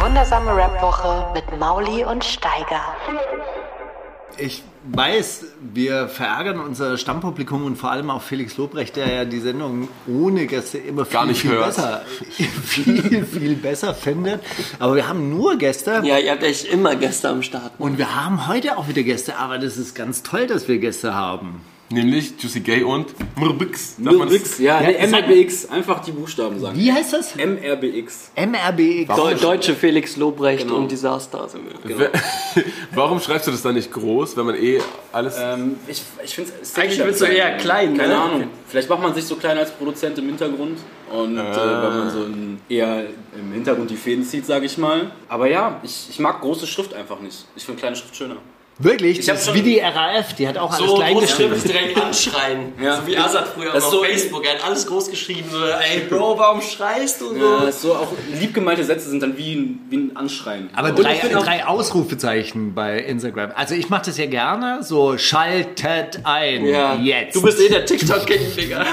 Wundersame Rap-Woche mit Mauli und Steiger. Ich weiß, wir verärgern unser Stammpublikum und vor allem auch Felix Lobrecht, der ja die Sendung ohne Gäste immer viel, Gar nicht viel hört. besser, viel, viel besser findet. Aber wir haben nur Gäste. Ja, ihr habt echt immer Gäste am Start. Und wir haben heute auch wieder Gäste, aber das ist ganz toll, dass wir Gäste haben. Nämlich Juicy Gay und man's- MRBX, ja, Ja, nee, MRBX, einfach die Buchstaben sagen. Wie heißt das? MRBX. MRBX. Deu Deutsche Felix Lobrecht Genau. und Disaster sind wir. Wer- Warum schreibst du das dann nicht groß, wenn man eh alles. Ähm, ich ich finde es Eigentlich willst du eher klein, Keine ne? Ahnung. Vielleicht macht man sich so klein als Produzent im Hintergrund. Und äh, wenn man so ein, eher im Hintergrund die Fäden zieht, sage ich mal. Aber ja, ich, ich mag große Schrift einfach nicht. Ich finde kleine Schrift schöner. Wirklich? Ich das ist wie die RAF, die hat auch alles So klein groß geschrieben. Schrift direkt anschreien. Ja. So wie Azad früher Das auf so- Facebook. Er hat alles groß geschrieben. So, ey Bro, warum schreist du so? Ja, so auch lieb gemeinte Sätze sind dann wie ein, wie ein Anschreien. Aber drei, drei Ausrufezeichen bei Instagram. Also ich mache das ja gerne, so schaltet ein, Ja, jetzt. Du bist eh der TikTok-King, Digga.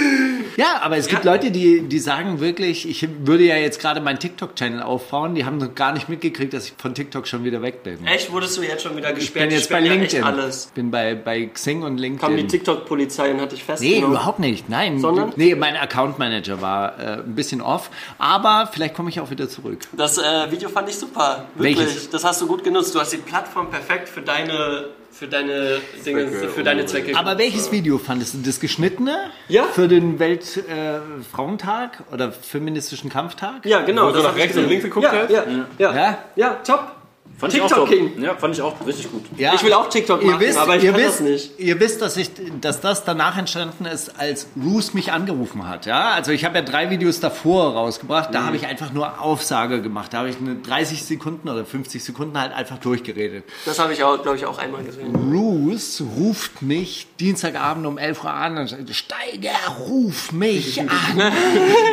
ja, aber es gibt Leute, die, die sagen wirklich, ich würde ja jetzt gerade meinen TikTok-Channel aufbauen, die haben noch gar nicht mitgekriegt, dass ich von TikTok schon wieder weg bin. Echt, wurdest du jetzt schon wieder Ich bin jetzt bei ja LinkedIn. Alles. bin bei, bei Xing und Kam die LinkedIn. TikTok-Polizei und hat dich Nee, festgenommen? überhaupt nicht. Nein. Sondern? Nee, mein Account Manager war äh, ein bisschen off. Aber vielleicht komme ich auch wieder zurück. Das äh, Video fand ich super. Wirklich. Welches? Das hast du gut genutzt. Du hast die Plattform perfekt für deine, für deine Dinge, Zwecke für deine Zwecke. Aber welches Video fandest du? Das geschnittene? Ja. Für den Weltfrauentag äh, oder feministischen Kampftag? Ja, genau. Wo du nach ich rechts und links geguckt ja, hast? Ja, ja, Ja? ja. top. Fand ich auch TikTok top. King. Ja, fand ich auch richtig gut. Ja. Ich will auch TikTok Ihr machen, wisst, aber ich ihr kann wisst, das nicht. Ihr wisst, dass, ich, dass das danach entstanden ist, als Roos mich angerufen hat. Ja? Also ich habe ja drei Videos davor rausgebracht. Mhm. Da habe ich einfach nur Aufsage gemacht. Da habe ich eine 30 Sekunden oder 50 Sekunden halt einfach durchgeredet. Das habe ich auch, glaube ich, auch einmal gesehen. Roos ruft mich Dienstagabend um 11 Uhr an und sagt, Steiger, ruf mich an.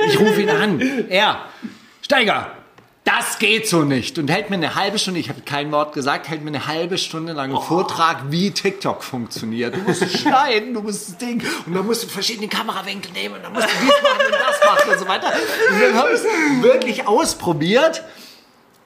Ich rufe ihn an. Er, Steiger, das geht so nicht. Und hält mir eine halbe Stunde, ich habe kein Wort gesagt, hält mir eine halbe Stunde lang einen Vortrag, wie TikTok funktioniert. Du musst schneiden, du musst das Ding, und dann musst du verschiedene Kamerawinkel nehmen, und dann musst du dies machen und das machen und so weiter. Und dann habe ich es wirklich ausprobiert.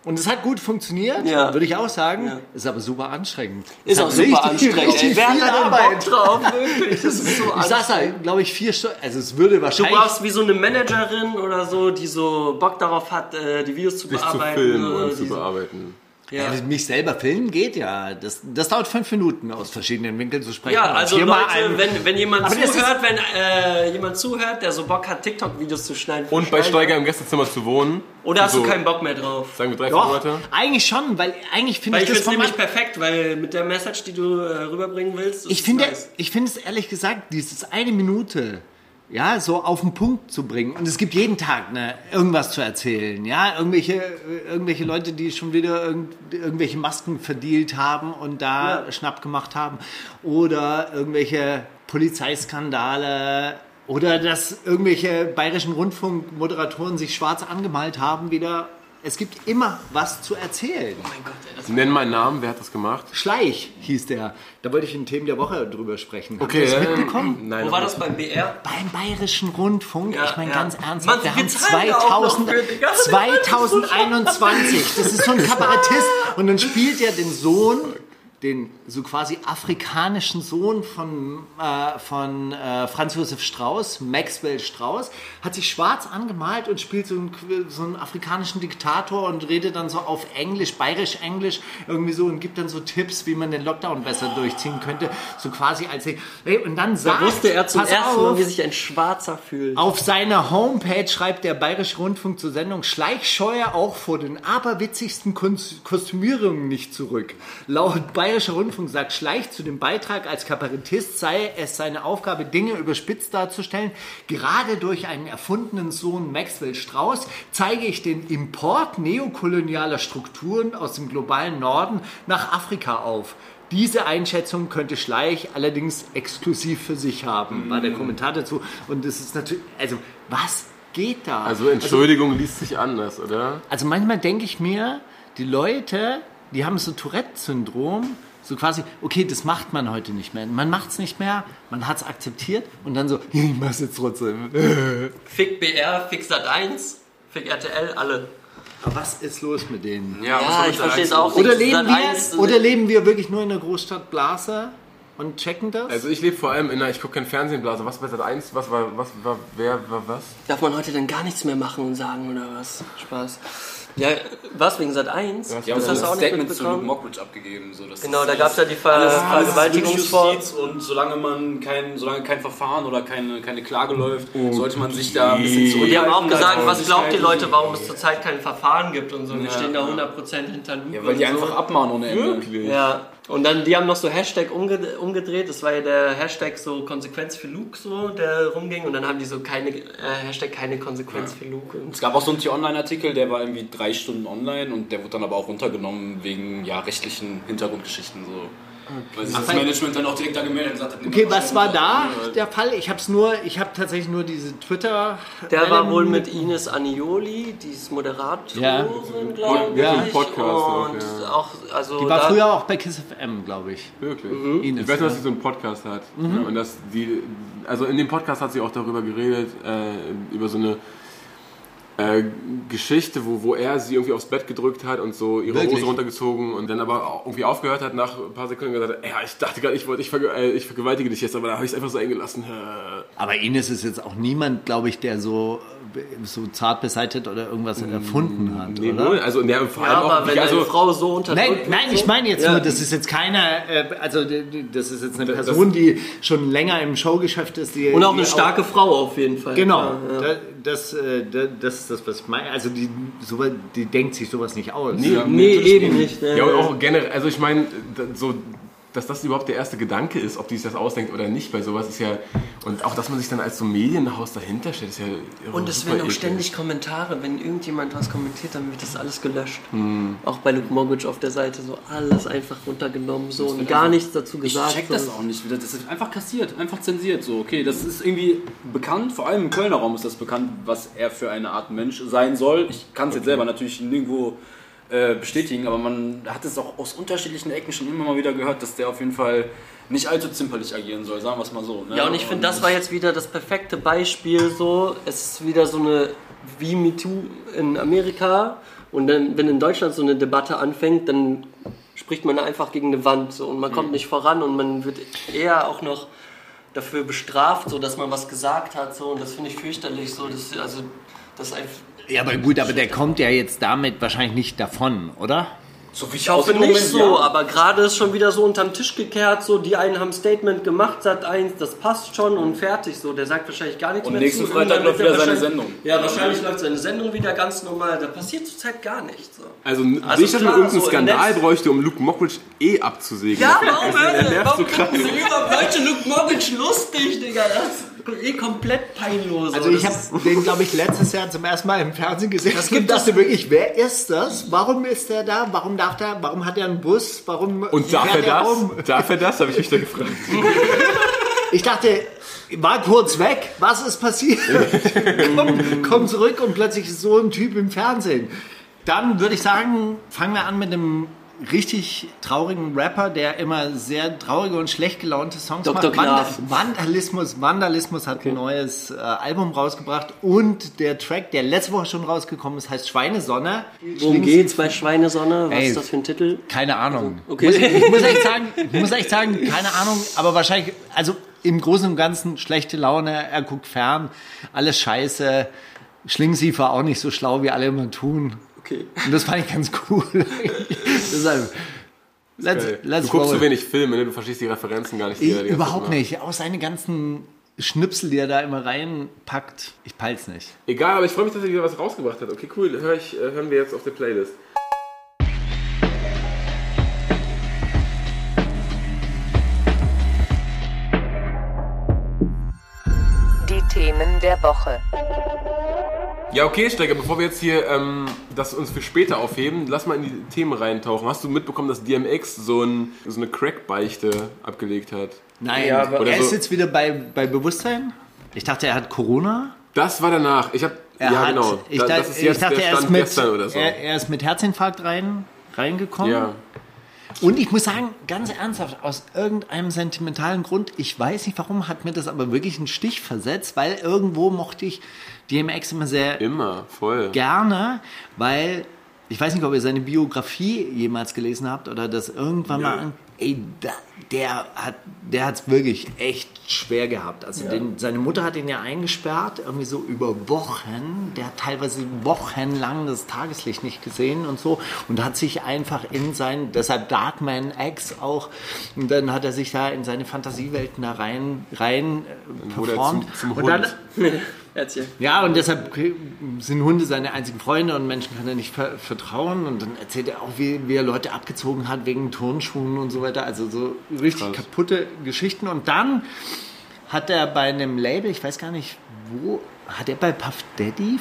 Und es hat gut funktioniert, Ja. würde ich auch sagen. Ja. Ist aber super anstrengend. Ist Es auch super richtig- anstrengend. richtig wer hat da denn Arbeit. Bock drauf? Wirklich, das ist so Ich saß da, glaube ich, vier Stunden. Also es würde Du wahrscheinlich. brauchst wie so eine Managerin oder so, die so Bock darauf hat, äh, die Videos zu dich zu bearbeiten. filmen äh, und zu bearbeiten. Ja. Ja, mich selber filmen geht ja. Das, das dauert fünf Minuten aus verschiedenen Winkeln zu sprechen. Ja, also Leute, ein- wenn, wenn jemand zuhört, wenn äh, jemand zuhört, der so Bock hat, TikTok-Videos zu schneiden. Und bei Steiger im Gästezimmer zu wohnen. Oder hast so, du keinen Bock mehr drauf? Sagen wir drei, vier Monate. eigentlich schon, weil eigentlich finde ich ich das finde es von nämlich perfekt, weil mit der Message, die du äh, rüberbringen willst, ist Ich es finde, nice. ich finde es ehrlich gesagt, dieses eine Minute, ja, so auf den Punkt zu bringen. Und es gibt jeden Tag ne, irgendwas zu erzählen, ja, irgendwelche, äh, irgendwelche Leute, die schon wieder irgend, irgendwelche Masken verdealt haben und da Ja. Schnapp gemacht haben. Oder irgendwelche Polizeiskandale. Oder dass irgendwelche bayerischen Rundfunkmoderatoren sich schwarz angemalt haben wieder. Es gibt immer was zu erzählen. Nenn meinen Namen, wer hat das gemacht? Schleich hieß der. Da wollte ich in Themen der Woche drüber sprechen. Habt Okay, ihr das ähm, mitbekommen? Nein. Wo war das beim BR? Beim Bayerischen Rundfunk, Ja, ich meine ja. ganz ernsthaft, Mann, wir haben zahlen da auch noch 2000, für, Digga. 2021, das ist so ein Kabarettist und dann spielt er den Sohn, den so quasi afrikanischen Sohn von, äh, von äh, Franz Josef Strauß, Maxwell Strauß, hat sich schwarz angemalt und spielt so einen, so einen afrikanischen Diktator und redet dann so auf Englisch, bayerisch-englisch irgendwie so und gibt dann so Tipps, wie man den Lockdown besser durchziehen könnte, so quasi als hey, und dann sagt, Da wusste er zum ersten Mal, wie sich ein Schwarzer fühlt. auf seiner Homepage schreibt der Bayerische Rundfunk zur Sendung Schleichscheuer auch vor den aberwitzigsten Kostümierungen nicht zurück. Laut Bayerische Rundfunk sagt, Schleich zu dem Beitrag als Kabarettist sei es seine Aufgabe, Dinge überspitzt darzustellen. Gerade durch einen erfundenen Sohn Maxwell Strauß zeige ich den Import neokolonialer Strukturen aus dem globalen Norden nach Afrika auf. Diese Einschätzung könnte Schleich allerdings exklusiv für sich haben, war der Kommentar dazu. Und das ist natürlich, also was geht da? Also Entschuldigung liest sich anders, oder? Also manchmal denke ich mir, die Leute, die haben so Tourette-Syndrom, so quasi, okay, das macht man heute nicht mehr. Man macht es nicht mehr, man hat es akzeptiert und dann so, ich mach's jetzt trotzdem. Fick BR, Fick Sat1, Fick RTL, alle. Aber was ist los mit denen? Ja, Ja, ich verstehe es auch Oder leben, Sat.1 wir, oder leben wir wirklich nur in der Großstadt Blase und checken das? Also ich lebe vor allem in einer, ich gucke kein Fernsehen, Blase. Was bei Sat 1, was war, was war, wer war was? Darf man heute denn gar nichts mehr machen und sagen oder was? Spaß. Ja, was wegen Sat 1? Die haben das hast du auch nicht Statement zu Luke mitbekommen. Mockridge abgegeben. So, dass Genau, da gab es ja die Ver alles- alles Vergewaltigungsvor. Justiz und solange man kein, solange kein Verfahren oder keine, keine Klage läuft, sollte man sich da ein bisschen zurückhalten. Die haben auch gesagt, was glaubt die. Leute, warum es zurzeit kein Verfahren gibt und so. Wir stehen da 100% hinter Luke. Ja, weil die so. einfach abmahnen ohne Ende. Wirklich? Ja, und dann, die haben noch so Hashtag umge umgedreht, das war ja der Hashtag so Konsequenz für Luke so, der rumging und dann haben die so keine, äh, Hashtag keine Konsequenz für Luke. Und Es gab auch so einen T-Online-Artikel, der war irgendwie drei Stunden online und der wurde dann aber auch runtergenommen wegen ja, rechtlichen Hintergrundgeschichten. So. Weil sich das Ach, Management dann auch direkt da gemeldet und gesagt hat, Okay, was war da der Fall? Ich habe es nur, ich habe tatsächlich nur diese Twitter. der war wohl mit Ines Anioli, die ist Moderatorin, Ja. glaube ich. Ja, Podcast auch, und ja. auch, also Die war früher auch bei Kiss FM, glaube ich. Wirklich? Ines, Ich weiß nur, dass sie so einen Podcast hat. Ja, und dass die, also in dem Podcast hat sie auch darüber geredet, äh, über so eine äh, Geschichte, wo, wo er sie irgendwie aufs Bett gedrückt hat und so ihre Wirklich? Hose runtergezogen und dann aber irgendwie aufgehört hat nach ein paar Sekunden und gesagt hat, ja, ich dachte gerade, ich wollte, ich, verge äh, ich vergewaltige dich jetzt, aber da habe ich es einfach so eng gelassen. Äh. Aber Ines ist jetzt auch niemand, glaube ich, der so, so zart beseitigt oder irgendwas erfunden hat, Nee, oder? Also, ja, vor Ja, allem auch, aber wenn also, eine Frau so unterdrückt Nein, wird, nein, so, ich meine jetzt Ja. nur, das ist jetzt keiner, äh, also das ist jetzt eine Person, die schon länger im Showgeschäft ist. Die, Und auch die eine starke Frau auf jeden Fall. Genau, Ja, ja. da- Das, äh, da- das ist das, was ich meine. Also die, so, die denkt sich sowas nicht aus. Ja, Nee, natürlich eben nicht. ne? Ja, und auch generell, also ich meine, so, dass das überhaupt der erste Gedanke ist, ob die sich das ausdenkt oder nicht, bei sowas ist ja, und auch, dass man sich dann als so Medienhaus dahinter stellt, ist ja Und es werden auch ständig Kommentare, wenn irgendjemand was kommentiert, dann wird das alles gelöscht. Hm. Auch bei Luke Mogic auf der Seite so alles einfach runtergenommen so und gar einfach- nichts dazu Ich gesagt. check so. das auch nicht wieder. Das ist einfach kassiert, einfach zensiert. So, okay, das ist irgendwie bekannt, vor allem im Kölner Raum ist das bekannt, was er für eine Art Mensch sein soll. Ich kann es jetzt selber natürlich nirgendwo äh, bestätigen, aber man hat es auch aus unterschiedlichen Ecken schon immer mal wieder gehört, dass der auf jeden Fall nicht allzu zimperlich agieren soll, sagen wir es mal so. Ne? Ja, und ich finde, das war jetzt wieder das perfekte Beispiel so. Es ist wieder so eine wie MeToo in Amerika. Und dann, wenn in Deutschland so eine Debatte anfängt, dann spricht man einfach gegen eine Wand so und man kommt nicht voran und man wird eher auch noch dafür bestraft, so dass man was gesagt hat so und das finde ich fürchterlich so. Das, also, das einfach Ja, aber gut, aber der kommt ja jetzt damit wahrscheinlich nicht davon, oder? so wie Ich hoffe im nicht Moment, so, ja. aber gerade ist schon wieder so unterm Tisch gekehrt, so die einen haben ein Statement gemacht, Sat 1, das passt schon und fertig, so der sagt wahrscheinlich gar nichts Und mehr nächsten zu. Freitag läuft er wieder seine Sendung. Ja, wahrscheinlich läuft seine Sendung wieder ganz normal, da passiert zurzeit gar nichts. So. Also, Also nicht, dass man irgendeinen so Skandal bräuchte, um Luke Mockridge eh abzusägen. Ja, warum, Alter? Warum so finden sie über Leute Luke Mogic lustig, Digga? Das ist eh komplett peinlos. Also so. ich Das habe den, glaube ich, letztes Jahr zum ersten Mal im Fernsehen gesehen Das gibt dachte wirklich, wer ist das? Warum ist der da? Warum darf der? Warum hat er einen Bus? Warum Und darf er das? rum? Darf er das? Habe ich mich da gefragt. Ich dachte, war kurz weg. Was ist passiert? komm, komm zurück und plötzlich ist so ein Typ im Fernsehen. Dann würde ich sagen, fangen wir an mit einem richtig traurigen Rapper, der immer sehr traurige und schlecht gelaunte Songs Dr. macht. Knaf. Vandalismus, Vandalismus hat ein neues äh, Album rausgebracht und der Track, der letzte Woche schon rausgekommen ist, heißt Schweinesonne. Worum geht's bei Schweinesonne? Was Ey. ist das für ein Titel? Keine Ahnung. Okay. Muss, ich, muss echt sagen, ich muss echt sagen, keine Ahnung, aber wahrscheinlich, also im Großen und Ganzen schlechte Laune, er guckt fern, alles scheiße. Schlingsiefer auch nicht so schlau, wie alle immer tun okay. Und das fand ich ganz cool. Deshalb. Let's, let's du guckst roll. so wenig Filme, ne? du verstehst die Referenzen gar nicht. Die ich, die überhaupt nicht. Auch seine ganzen Schnipsel, die er da immer reinpackt, ich peil's nicht. Egal, aber ich freue mich, dass er wieder was rausgebracht hat. Okay, cool. Hör ich, äh, hören wir jetzt auf der Playlist. Die Themen der Woche. Ja, okay, Steiger, bevor wir jetzt hier ähm, das uns für später aufheben, lass mal in die Themen reintauchen. Hast du mitbekommen, dass DMX so, ein, so eine Crack-Beichte abgelegt hat? Nein, Ja, aber- Oder er ist so- jetzt wieder bei, bei Bewusstsein. Ich dachte, er hat Corona. Das war danach. Ich hab, Er ja hat, genau. ich, Da- dachte, das ist jetzt ich dachte, der er ist mit, gestern oder so. er, er ist mit Herzinfarkt rein, reingekommen. ja. Und ich muss sagen, ganz ernsthaft, aus irgendeinem sentimentalen Grund, ich weiß nicht warum, hat mir das aber wirklich einen Stich versetzt, weil irgendwo mochte ich DMX immer sehr Immer, voll. gerne, weil ich weiß nicht, ob ihr seine Biografie jemals gelesen habt oder das irgendwann mal an. Ey, da, der hat der hat's wirklich echt schwer gehabt. Also den, seine Mutter hat ihn ja eingesperrt, irgendwie so über Wochen. Der hat teilweise wochenlang das Tageslicht nicht gesehen und so und hat sich einfach in sein, deshalb Darkman X auch, und dann hat er sich da in seine Fantasiewelten da rein, rein äh, er performt. zum- zum und dann. Erzähl. ja, und deshalb sind Hunde seine einzigen Freunde und Menschen kann er nicht ver vertrauen. Und dann erzählt er auch, wie, wie er Leute abgezogen hat wegen Turnschuhen und so weiter. Also so richtig Krass. kaputte Geschichten. Und dann hat er bei einem Label, ich weiß gar nicht wo, hat er bei Puff Daddy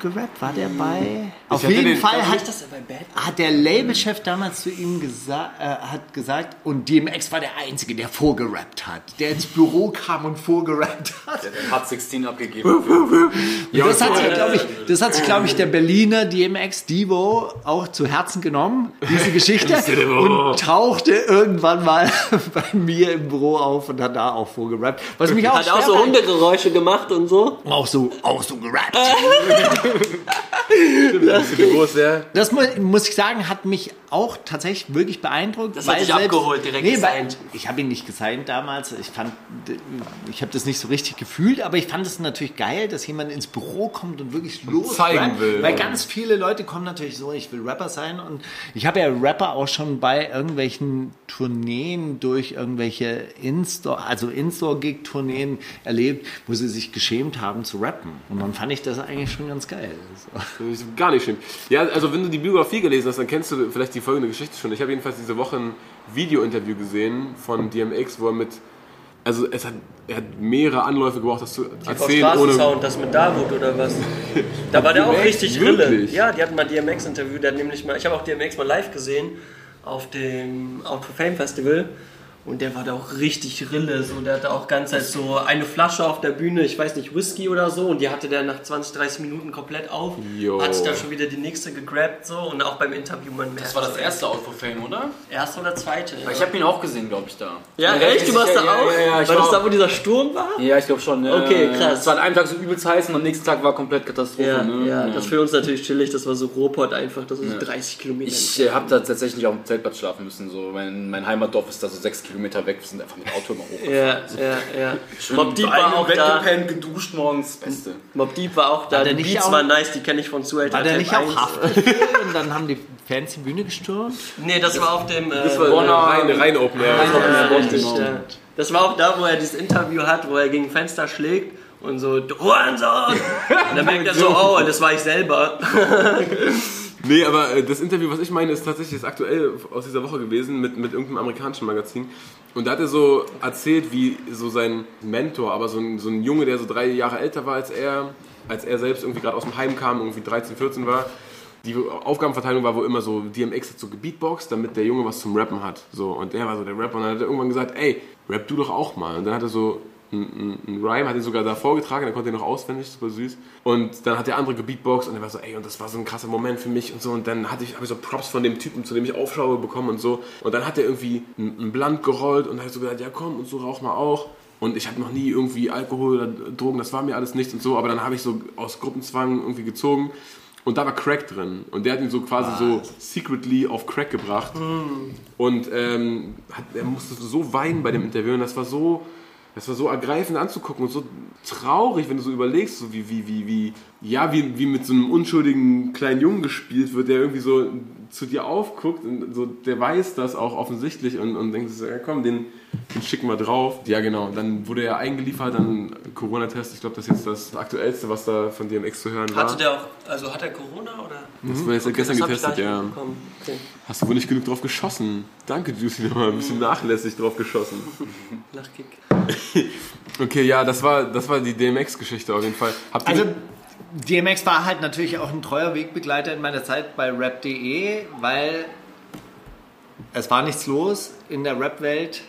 vorgerappt? War der bei? Auf hatte jeden den- Fall hat, bei Bad hat der Labelchef damals zu ihm gesa äh, hat gesagt, und DMX war der Einzige, der vorgerappt hat. Der ins Büro kam und vorgerappt hat. Hat 16 abgegeben. Und das, hat sich, glaube ich, das hat sich, glaube ich, der Berliner DMX Divo auch zu Herzen genommen, diese Geschichte, und tauchte irgendwann mal bei mir im Büro auf und hat da auch vorgerappt. Was mich auch, Hat auch so Hundegeräusche gemacht und so. auch so, auch so gerappt. Das Niveau ist sehr. Das mu muss ich sagen, hat mich auch tatsächlich wirklich beeindruckt. Das hat dich selbst- abgeholt, direkt nee, gesigned. Ich habe ihn nicht gesigned damals. Ich fand, ich habe das nicht so richtig gefühlt, aber ich fand es natürlich geil, dass jemand ins Büro kommt und wirklich los zeigen rappt. will. Weil ganz viele Leute kommen natürlich so, ich will Rapper sein und ich habe ja Rapper auch schon bei irgendwelchen Tourneen durch irgendwelche In-Store, also In-Store-Gig-Tourneen erlebt, wo sie sich geschämt haben zu rappen. Und dann fand ich das eigentlich schon ganz geil. So. Ist Gar nicht schlimm. Ja, also wenn du die Biografie gelesen hast, dann kennst du vielleicht die folgende Geschichte schon. Ich habe jedenfalls diese Woche ein Video-Interview gesehen von DMX, wo er mit, also es hat, er hat mehrere Anläufe gebraucht, das zu Auf erzählen, ohne... Straßensound, das mit Davut oder was? Da war der auch DMX? richtig Rille. Ja, die hatten mal DMX-Interview, der hat nämlich mal, ich habe auch DMX mal live gesehen auf dem Out for Fame Festival. Und der war da auch richtig Rille. So, der hatte auch ganz halt so eine Flasche auf der Bühne, ich weiß nicht, Whisky oder so. Und die hatte der nach 20, 30 Minuten komplett auf. Jo. Hat sich dann schon wieder die nächste gegrabt. So. Und auch beim Interview, man merkt Das war das erste Out for Fame, oder? Erste oder zweite. Ja, Ich habe ihn auch gesehen, glaube ich, da. ja bin echt? Du warst da sicher, auch? Ja, ja, ja, ich war das war da, wo dieser Sturm war? Ja, ich glaube schon. Ja, Okay, ja, ja. krass. Es war an einem Tag so übelst heiß und am nächsten Tag war komplett Katastrophe. Ja, ne? ja, das ist für uns natürlich chillig. Das war so Ruhrpott einfach. Das ist so 30 Kilometer. Ich äh, habe da tatsächlich auf dem Zeltplatz schlafen müssen. So. Mein, mein Heimatdorf ist da so sechs Kilometer weg. Wir sind einfach mit Auto immer hoch. Ja, ja, ja. Mob Deep war auch da. weggepennt, geduscht morgens. Beste. Mob Deep war auch da. War der die Beats auch- waren nice, die kenne ich von Zuhälter. War der nicht auch 1. Haftbefehl und dann haben die Fans die Bühne gestürmt? Nee, das war auf dem. Äh, Das war Bonner- rein, rein Open Air. ja. Das war auch da, wo er dieses Interview hat, wo er gegen Fenster schlägt und so, du Hurensohn! Und dann merkt er so, oh, das war ich selber. Nee, aber äh, das Interview, was ich meine, ist tatsächlich das aktuell aus dieser Woche gewesen mit, mit irgendeinem amerikanischen Magazin. Und da hat er so erzählt, wie so sein Mentor, aber so ein, so ein Junge, der so drei Jahre älter war als er, als er selbst irgendwie gerade aus dem Heim kam, irgendwie 13, 14 war. Die Aufgabenverteilung war wohl immer so, DMX hat so gebeatboxt, damit der Junge was zum Rappen hat. So, und der war so der Rapper und dann hat er irgendwann gesagt, ey, rap du doch auch mal. Und dann hat er so ein, ein, ein Rhyme, hat ihn sogar da vorgetragen, der konnte ihn noch auswendig, super süß. Und dann hat der andere gebeatboxt und er war so, ey, und das war so ein krasser Moment für mich und so. Und dann hatte ich, habe ich so Props von dem Typen, zu dem ich aufschaue, bekommen und so. Und dann hat er irgendwie ein, ein Blunt gerollt und hat so gesagt, ja komm, und so rauch mal auch. Und ich hatte noch nie irgendwie Alkohol oder Drogen, das war mir alles nichts und so. Aber dann habe ich so aus Gruppenzwang irgendwie gezogen. Und da war Crack drin. Und der hat ihn so quasi so secretly auf Crack gebracht. Und ähm, hat, er musste so weinen bei dem Interview. Und das war so, das war so ergreifend anzugucken und so traurig, wenn du so überlegst, so wie, wie, wie, wie, ja, wie, wie mit so einem unschuldigen kleinen Jungen gespielt wird, der irgendwie so zu dir aufguckt und so, der weiß das auch offensichtlich und, und denkt so, ja komm, den, den schicken wir drauf. Ja genau, dann wurde er eingeliefert, dann Corona-Test, ich glaube das ist jetzt das aktuellste, was da von DMX zu hören war. Hatte der auch, also hat er Corona oder? das wurde jetzt gestern Das hab ich getestet, ja. Okay. Hast du wohl nicht genug drauf geschossen? Danke Juicy nochmal, ein bisschen nachlässig drauf geschossen. Lachkick. Okay, ja, das war, das war die DMX-Geschichte auf jeden Fall. Habt ihr Also DMX war halt natürlich auch ein treuer Wegbegleiter in meiner Zeit bei rap.de, weil es war nichts los in der Rap-Welt.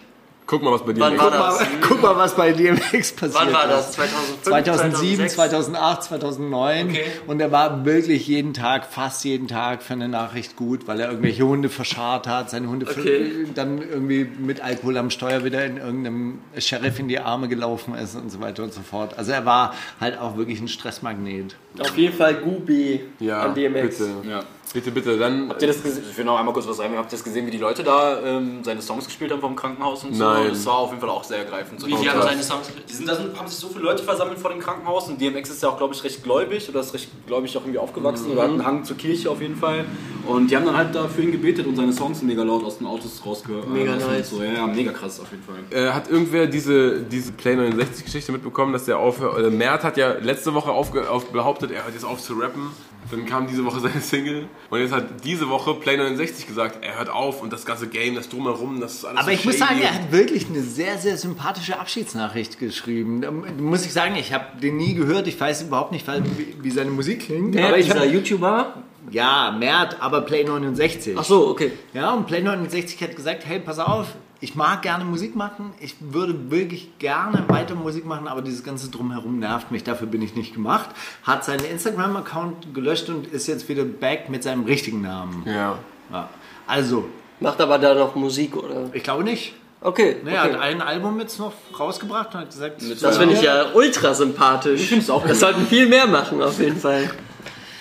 Guck mal, was bei dir Wann war Guck mal, das? guck mal, was bei DMX passiert Wann war das? 2005, 2007, 2006? 2008, 2009 Okay. und er war wirklich jeden Tag, fast jeden Tag für eine Nachricht gut, weil er irgendwelche Hunde verscharrt hat, seine Hunde Okay. dann irgendwie mit Alkohol am Steuer wieder in irgendeinem Sheriff in die Arme gelaufen ist und so weiter und so fort. Also er war halt auch wirklich ein Stressmagnet. Auf jeden Fall Gubi Ja, an DMX. bitte. Ja. Bitte, bitte, dann. Habt ihr das gesehen? Ich will noch einmal kurz was sagen. Habt ihr das gesehen, wie die Leute da ähm, seine Songs gespielt haben vom Krankenhaus und so? Nein. Das war auf jeden Fall auch sehr ergreifend. So Wie die haben seine Songs Die sind, da sind, haben sich so viele Leute versammelt vor dem Krankenhaus und DMX ist ja auch, glaube ich, recht gläubig oder ist recht gläubig auch irgendwie aufgewachsen oder hat einen Hang zur Kirche auf jeden Fall. Und die haben dann halt da für ihn gebetet und seine Songs mega laut aus den Autos rausgehört. Mega und nice. So. Ja, ja, mega krass auf jeden Fall. Äh, hat irgendwer diese, diese Play 69 Geschichte mitbekommen, dass der aufhört? Äh, Mert hat ja letzte Woche auf, behauptet, er hört jetzt auf zu rappen. Dann kam diese Woche seine Single. Und jetzt hat diese Woche Play 69 gesagt, er hört auf und das ganze Game, das Drumherum, das ist alles Aber so ich muss sagen, er hat wirklich eine sehr, sehr sympathische Abschiedsnachricht geschrieben. Da muss ich sagen, ich habe den nie gehört. Ich weiß überhaupt nicht, wie, wie seine Musik klingt. Ja, aber ich dieser hab, YouTuber. ja, Mert, aber Play 69. Ach so, okay. Ja, und Play 69 hat gesagt, hey, pass auf, ich mag gerne Musik machen, ich würde wirklich gerne weiter Musik machen, aber dieses ganze Drumherum nervt mich, dafür bin ich nicht gemacht. Hat seinen Instagram-Account gelöscht und ist jetzt wieder back mit seinem richtigen Namen. Ja. Ja. Also, Macht aber da noch Musik, oder? ich glaube nicht. Okay. Nee, Er okay. hat ein Album jetzt noch rausgebracht und hat gesagt, Das finde ich ja ultra sympathisch. Ich find's auch Das sollten viel mehr machen, auf jeden Fall.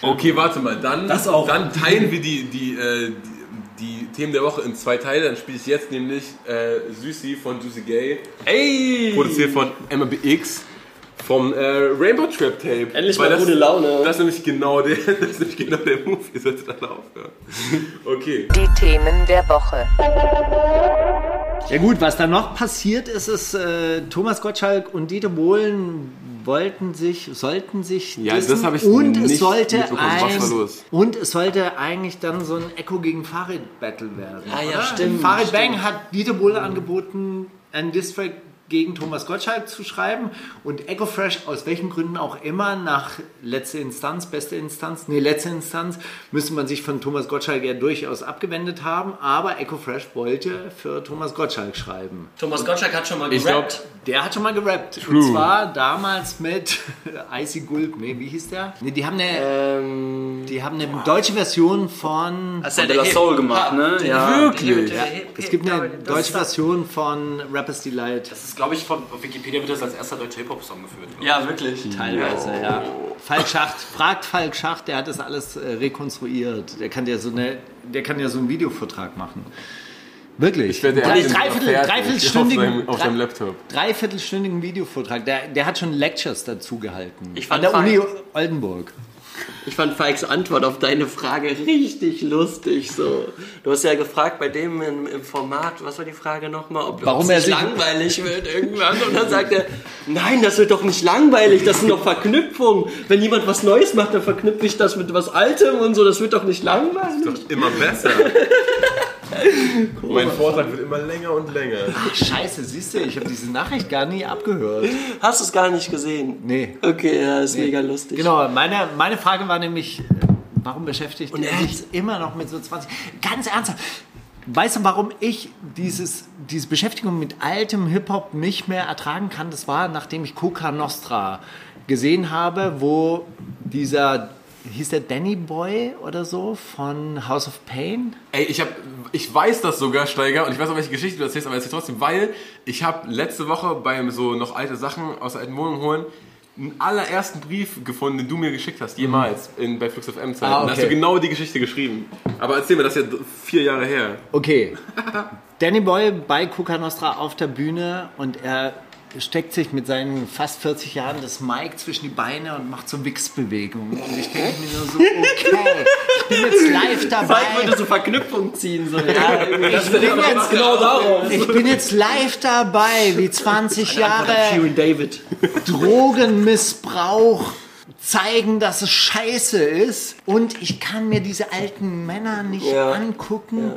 Okay, warte mal. Dann, Das auch. dann teilen wir die, die, äh, die, die Themen der Woche in zwei Teile. Dann spiele ich jetzt nämlich äh, Süßi von Juicy Gay, Ey! produziert von MBX vom äh, Rainbow Trap Tape. Endlich Weil mal das, gute Laune. Das ist nämlich genau der, das ist nämlich genau der Move. Ihr solltet alle aufhören. Okay. Die Themen der Woche. Ja gut, was da noch passiert ist, ist, äh, Thomas Gottschalk und Dieter Bohlen wollten sich, sollten sich Ja, das dissen hab ich und nicht es sollte ein, war los? und es sollte eigentlich dann so ein Echo gegen Farid Battle werden. Ah, ja, oder? stimmt, Farid stimmt. Bang hat Dieter Bohlen angeboten, einen Distrack gegen Thomas Gottschalk zu schreiben und Echo Fresh aus welchen Gründen auch immer nach letzte Instanz, beste Instanz, nee, letzte Instanz, müsste man sich von Thomas Gottschalk ja durchaus abgewendet haben, aber Echo Fresh wollte für Thomas Gottschalk schreiben. Thomas Gottschalk hat schon mal Ich gerappt. glaub- Der hat schon mal gerappt. True. Und zwar damals mit Icy Gulp. Nee, wie hieß der? Nee, die haben eine, ähm, die haben eine deutsche Version von. hast du De La Soul gemacht, ne? Ja. Wirklich? Ja, es gibt eine deutsche Version von Rappers Delight. Das ist, glaube ich, von auf Wikipedia wird das als erster deutscher Hip-Hop-Song geführt. Ja, wirklich. Teilweise, ja. Falk Schacht, fragt Falk Schacht, der hat das alles äh, rekonstruiert. Der kann ja so eine, der kann ja so einen Videovortrag machen. Wirklich. Ich werde dreiviertel, dreiviertelstündigen, auf seinem, Laptop. dreiviertelstündigen Videovortrag. Der, der hat schon Lectures dazu gehalten. Ich An fand der Falk- Uni Oldenburg. Ich fand Falks Antwort auf deine Frage richtig lustig. So. Du hast ja gefragt bei dem im, im Format, was war die Frage nochmal, ob Warum er es sich- langweilig wird irgendwann. Und dann sagt er, nein, das wird doch nicht langweilig, das sind doch Verknüpfungen. Wenn jemand was Neues macht, dann verknüpfe ich das mit was Altem und so, das wird doch nicht langweilig. Doch immer besser. mein Vortrag wird immer länger und länger. Ach, scheiße, siehst du, ich habe diese Nachricht gar nie abgehört. Hast du es gar nicht gesehen? Nee. Okay, ja, ist mega lustig. Genau, meine, meine Frage war nämlich, äh, warum beschäftigt Und er sich immer noch mit so 20? Ganz ernsthaft. Weißt du, warum ich dieses, diese Beschäftigung mit altem Hip-Hop nicht mehr ertragen kann? Das war, nachdem ich Coca Nostra gesehen habe, wo dieser, hieß der Danny Boy oder so von House of Pain? Ey, ich hab, ich weiß das sogar, Steiger, und ich weiß auch, welche Geschichte du erzählst, aber erzähl trotzdem, weil ich habe letzte Woche beim so noch alte Sachen aus der alten Wohnung holen einen allerersten Brief gefunden, den du mir geschickt hast, jemals, in, bei Flux FM Zeit. Ah, Und da hast okay. du genau die Geschichte geschrieben. Aber erzähl mir, das ist ja vier Jahre her. Okay. Danny Boy bei Coca Nostra auf der Bühne und er steckt sich mit seinen fast 40 Jahren das Mic zwischen die Beine und macht so Wichsbewegungen. Und ich denke mir nur so, okay, ich bin jetzt live dabei. Bald würde so Verknüpfung ziehen. So, ja, irgendwie. Ich bin, jetzt, genau darauf. ich bin jetzt live dabei, wie 20 Jahre David. Drogenmissbrauch zeigen, dass es scheiße ist. Und ich kann mir diese alten Männer nicht Ja. angucken,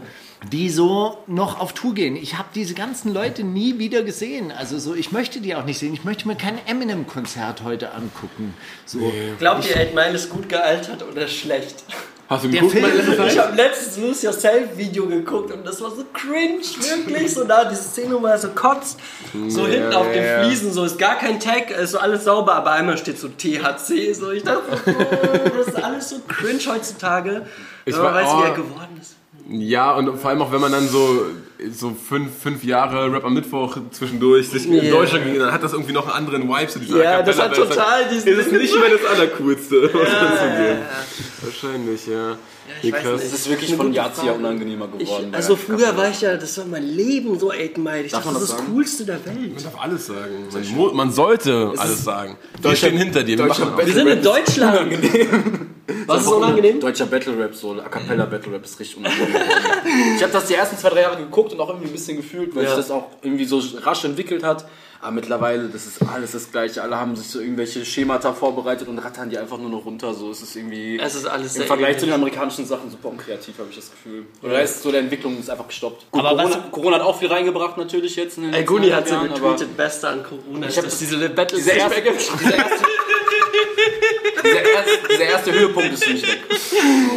die so noch auf Tour gehen. Ich habe diese ganzen Leute nie wieder gesehen. Also so, ich möchte die auch nicht sehen. Ich möchte mir kein Eminem-Konzert heute angucken. So. Glaubt ihr, 8 Mile ist gut gealtert oder schlecht? Hast du Der geguckt, Film- Ich habe letztens Lose Yourself Video geguckt und das war so cringe, wirklich. So da, diese Szene, wo er so kotzt, so hinten auf den ja. Fliesen, so ist gar kein Tag, ist so alles sauber, aber einmal steht so THC. So, ich dachte, oh, das ist alles so cringe heutzutage. Ich wenn man weiß, wie oh. er geworden ist. Ja, und vor allem auch, wenn man dann so, so fünf, fünf Jahre Rap am Mittwoch zwischendurch sich in Ja. Deutschland ging, dann hat das irgendwie noch einen anderen Vibe. So diese Ja, das hat total diesen- Ist es nicht mehr das Allercoolste, was ja, zugeben. Wahrscheinlich, ja. Ich nicht. Es ist wirklich von Jahr zu Jahr unangenehmer Ich, geworden. bei also früher war ich ja, das war mein Leben, so 8 Mile. Ich dachte, das ist das? Coolste der Welt. Man darf alles sagen. Man, man sollte alles sagen. Wir stehen hinter dir. Wir sind in Deutschland. Was ist unangenehm? Deutscher Battle Rap, so A Cappella Battle Rap ist richtig unangenehm. geworden. ich habe das die ersten zwei, drei Jahre geguckt und auch irgendwie ein bisschen gefühlt, weil Ja. sich das auch irgendwie so rasch entwickelt hat. Aber mittlerweile, das ist alles das Gleiche. Alle haben sich so irgendwelche Schemata vorbereitet und rattern die einfach nur noch runter. So es ist irgendwie Es ist alles im Vergleich zu ähnlich. den amerikanischen Sachen super unkreativ, habe ich das Gefühl. Oder ist so der Entwicklung ist einfach gestoppt. Gut, Aber Corona, Corona hat auch viel reingebracht natürlich jetzt. In den Ey, Guni hat so getweetet, Beste an Corona. Ich hab dass diese Battle Dieser erste, dieser, erste, dieser, erste, dieser erste Höhepunkt ist nicht weg.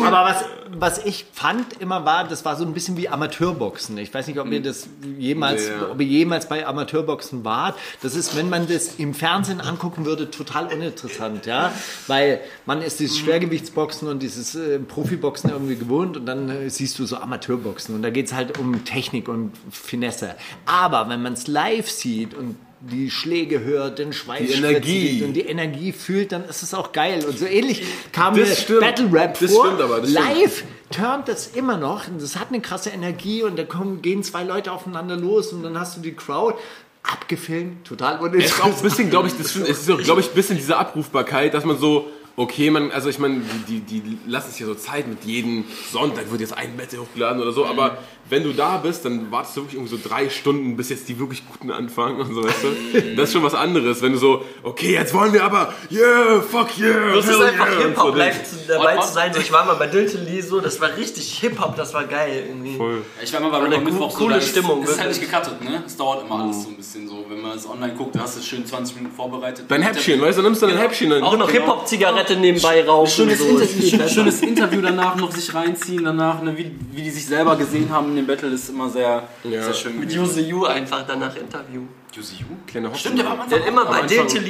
Aber was, was ich fand immer war, das war so ein bisschen wie Amateurboxen. Ich weiß nicht, ob ihr das jemals, Ja. ob ihr jemals bei Amateurboxen wart. Das ist, wenn man das im Fernsehen angucken würde, total uninteressant, ja, weil man ist dieses Schwergewichtsboxen und dieses äh, Profiboxen irgendwie gewohnt und dann äh, siehst du so Amateurboxen und da geht es halt um Technik und Finesse. Aber wenn man es live sieht und die Schläge hört, den Schweiß Die Energie. und die Energie fühlt, dann ist es auch geil. Und so ähnlich kam Das mir stimmt. Battle Rap Das vor. stimmt aber, das live turnt das immer noch. Und Das hat eine krasse Energie und da kommen, gehen zwei Leute aufeinander los und dann hast du die Crowd abgefilmt, total Es ist auch ein uninteressant. bisschen, glaube ich, das es ist auch, glaube ich, ein bisschen diese Abrufbarkeit, dass man so, okay, man, also ich meine, die, die, die lassen sich ja so Zeit mit jedem Sonntag wird jetzt ein Battle hochgeladen oder so, aber wenn du da bist, dann wartest du wirklich irgendwie so drei Stunden, bis jetzt die wirklich guten anfangen und so, weißt du? Das ist schon was anderes, wenn du so, okay, jetzt wollen wir aber, yeah, fuck yeah, Das ist einfach yeah, Hip-Hop, so, live zu, dabei zu sein. So, ich war mal bei Diltily so, das war richtig Hip-Hop, das war geil irgendwie. Voll. Ich war immer bei co- Mittwoch so, coole da ist, Stimmung, ist halt nicht gecuttet, ne? Es dauert immer alles so ein bisschen so. Wenn man es online guckt, da hast du es schön 20 Minuten vorbereitet. Dein Häppchen, weißt du, dann nimmst du dein Häppchen. Dann Auch noch Hip-Hop-Zigarette nebenbei rauchen. Schönes, so. Interview, schönes Interview danach noch sich reinziehen, danach, ne, wie, wie die sich selber gesehen haben in dem Battle, ist immer sehr, sehr schön. Mit Use You einfach danach Interview. Yuzi Yu? Kleine Hoffnung. Stimmt, der war am Der Anfang. hat immer bei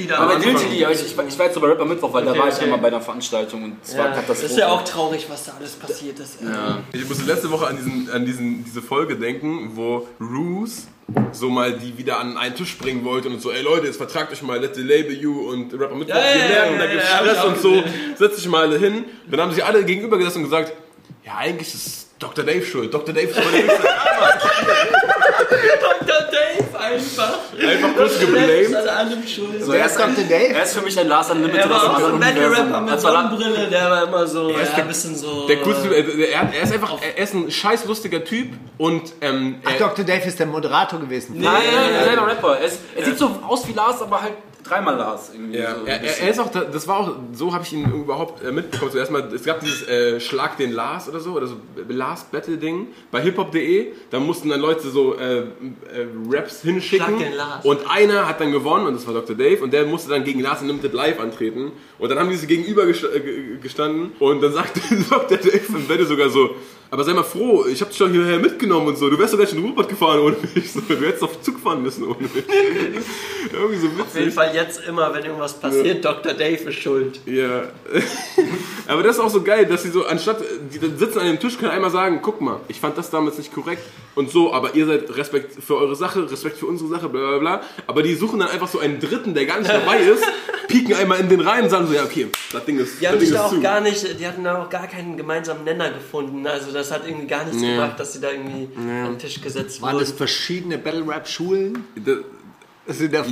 da. Aber bei. Diltily, aber ich, ich, war- ich war jetzt so bei Rapper Mittwoch, weil da Okay, war ich okay. einmal bei einer Veranstaltung und es war Ja, Katastrophe. ist ja auch traurig, was da alles passiert ist. Ja. Ich musste letzte Woche an, diesen, an diesen, diese Folge denken, wo Roos so mal die wieder an einen Tisch bringen wollte und so, ey Leute, jetzt vertragt euch mal, let the label you und Rapper mit Ja, ja, wir merken, ja, da gibt's Stress und so, setzt euch mal alle hin. Dann haben sich alle gegenüber gesessen und gesagt, ja, eigentlich ist Dr. Dave schuld. Dr. Dave ist meine Dr. Dave einfach. einfach kurz Dr. Dave ist geblamed. an allem schuld. So, er, ist, Dr. Dave? er ist für mich ein Last Unlimited Er war auch so ein Universum. mit Sonnenbrille, der war immer so, ist ja, der- ein bisschen so... Der coolste, er, er, er ist einfach, er ist ein scheiß lustiger Typ und ähm, Ach, er, Dr. Dave ist der Moderator gewesen. Nein, nein, nein, selber Rapper. Er, ist, er sieht so aus wie Lars, aber halt dreimal Lars irgendwie. Ja, so er, er, ist auch, da- das war auch, so habe ich ihn überhaupt äh, mitbekommen. Zuerst mal, es gab dieses äh, Schlag den Lars oder so, oder so Lars Battle Ding bei hiphop.de. Da mussten dann Leute so äh, äh, Raps hinschicken. Schlag den Lars. Und einer hat dann gewonnen und das war Dr. Dave und der musste dann gegen Lars Unlimited live antreten. Und dann haben die sich gegenüber gesta- äh, ge- gestanden und dann sagte Dr. Dave im Battle sogar so, aber sei mal froh, ich hab dich doch hierher mitgenommen und so. Du wärst doch gleich in Ruhrpott gefahren ohne mich. So, du hättest auf Zug fahren müssen ohne mich. Irgendwie so witzig. Auf jeden Fall jetzt immer, wenn irgendwas passiert, Dr. Dave ist schuld. Ja. Aber das ist auch so geil, dass sie so, anstatt, die sitzen an dem Tisch, können einmal sagen, guck mal, ich fand das damals nicht korrekt und so, aber ihr seid Respekt für eure Sache, Respekt für unsere Sache, bla bla bla. Aber die suchen dann einfach so einen Dritten, der gar nicht dabei ist, pieken einmal in den rein und sagen so, ja, okay, das Ding ist, Die haben sich da auch zu. gar nicht, die hatten da auch gar keinen gemeinsamen Nenner gefunden. Also das hat irgendwie gar nichts Nee. gebracht, dass sie da irgendwie an den Tisch gesetzt Waren das wurden. verschiedene Battle-Rap-Schulen?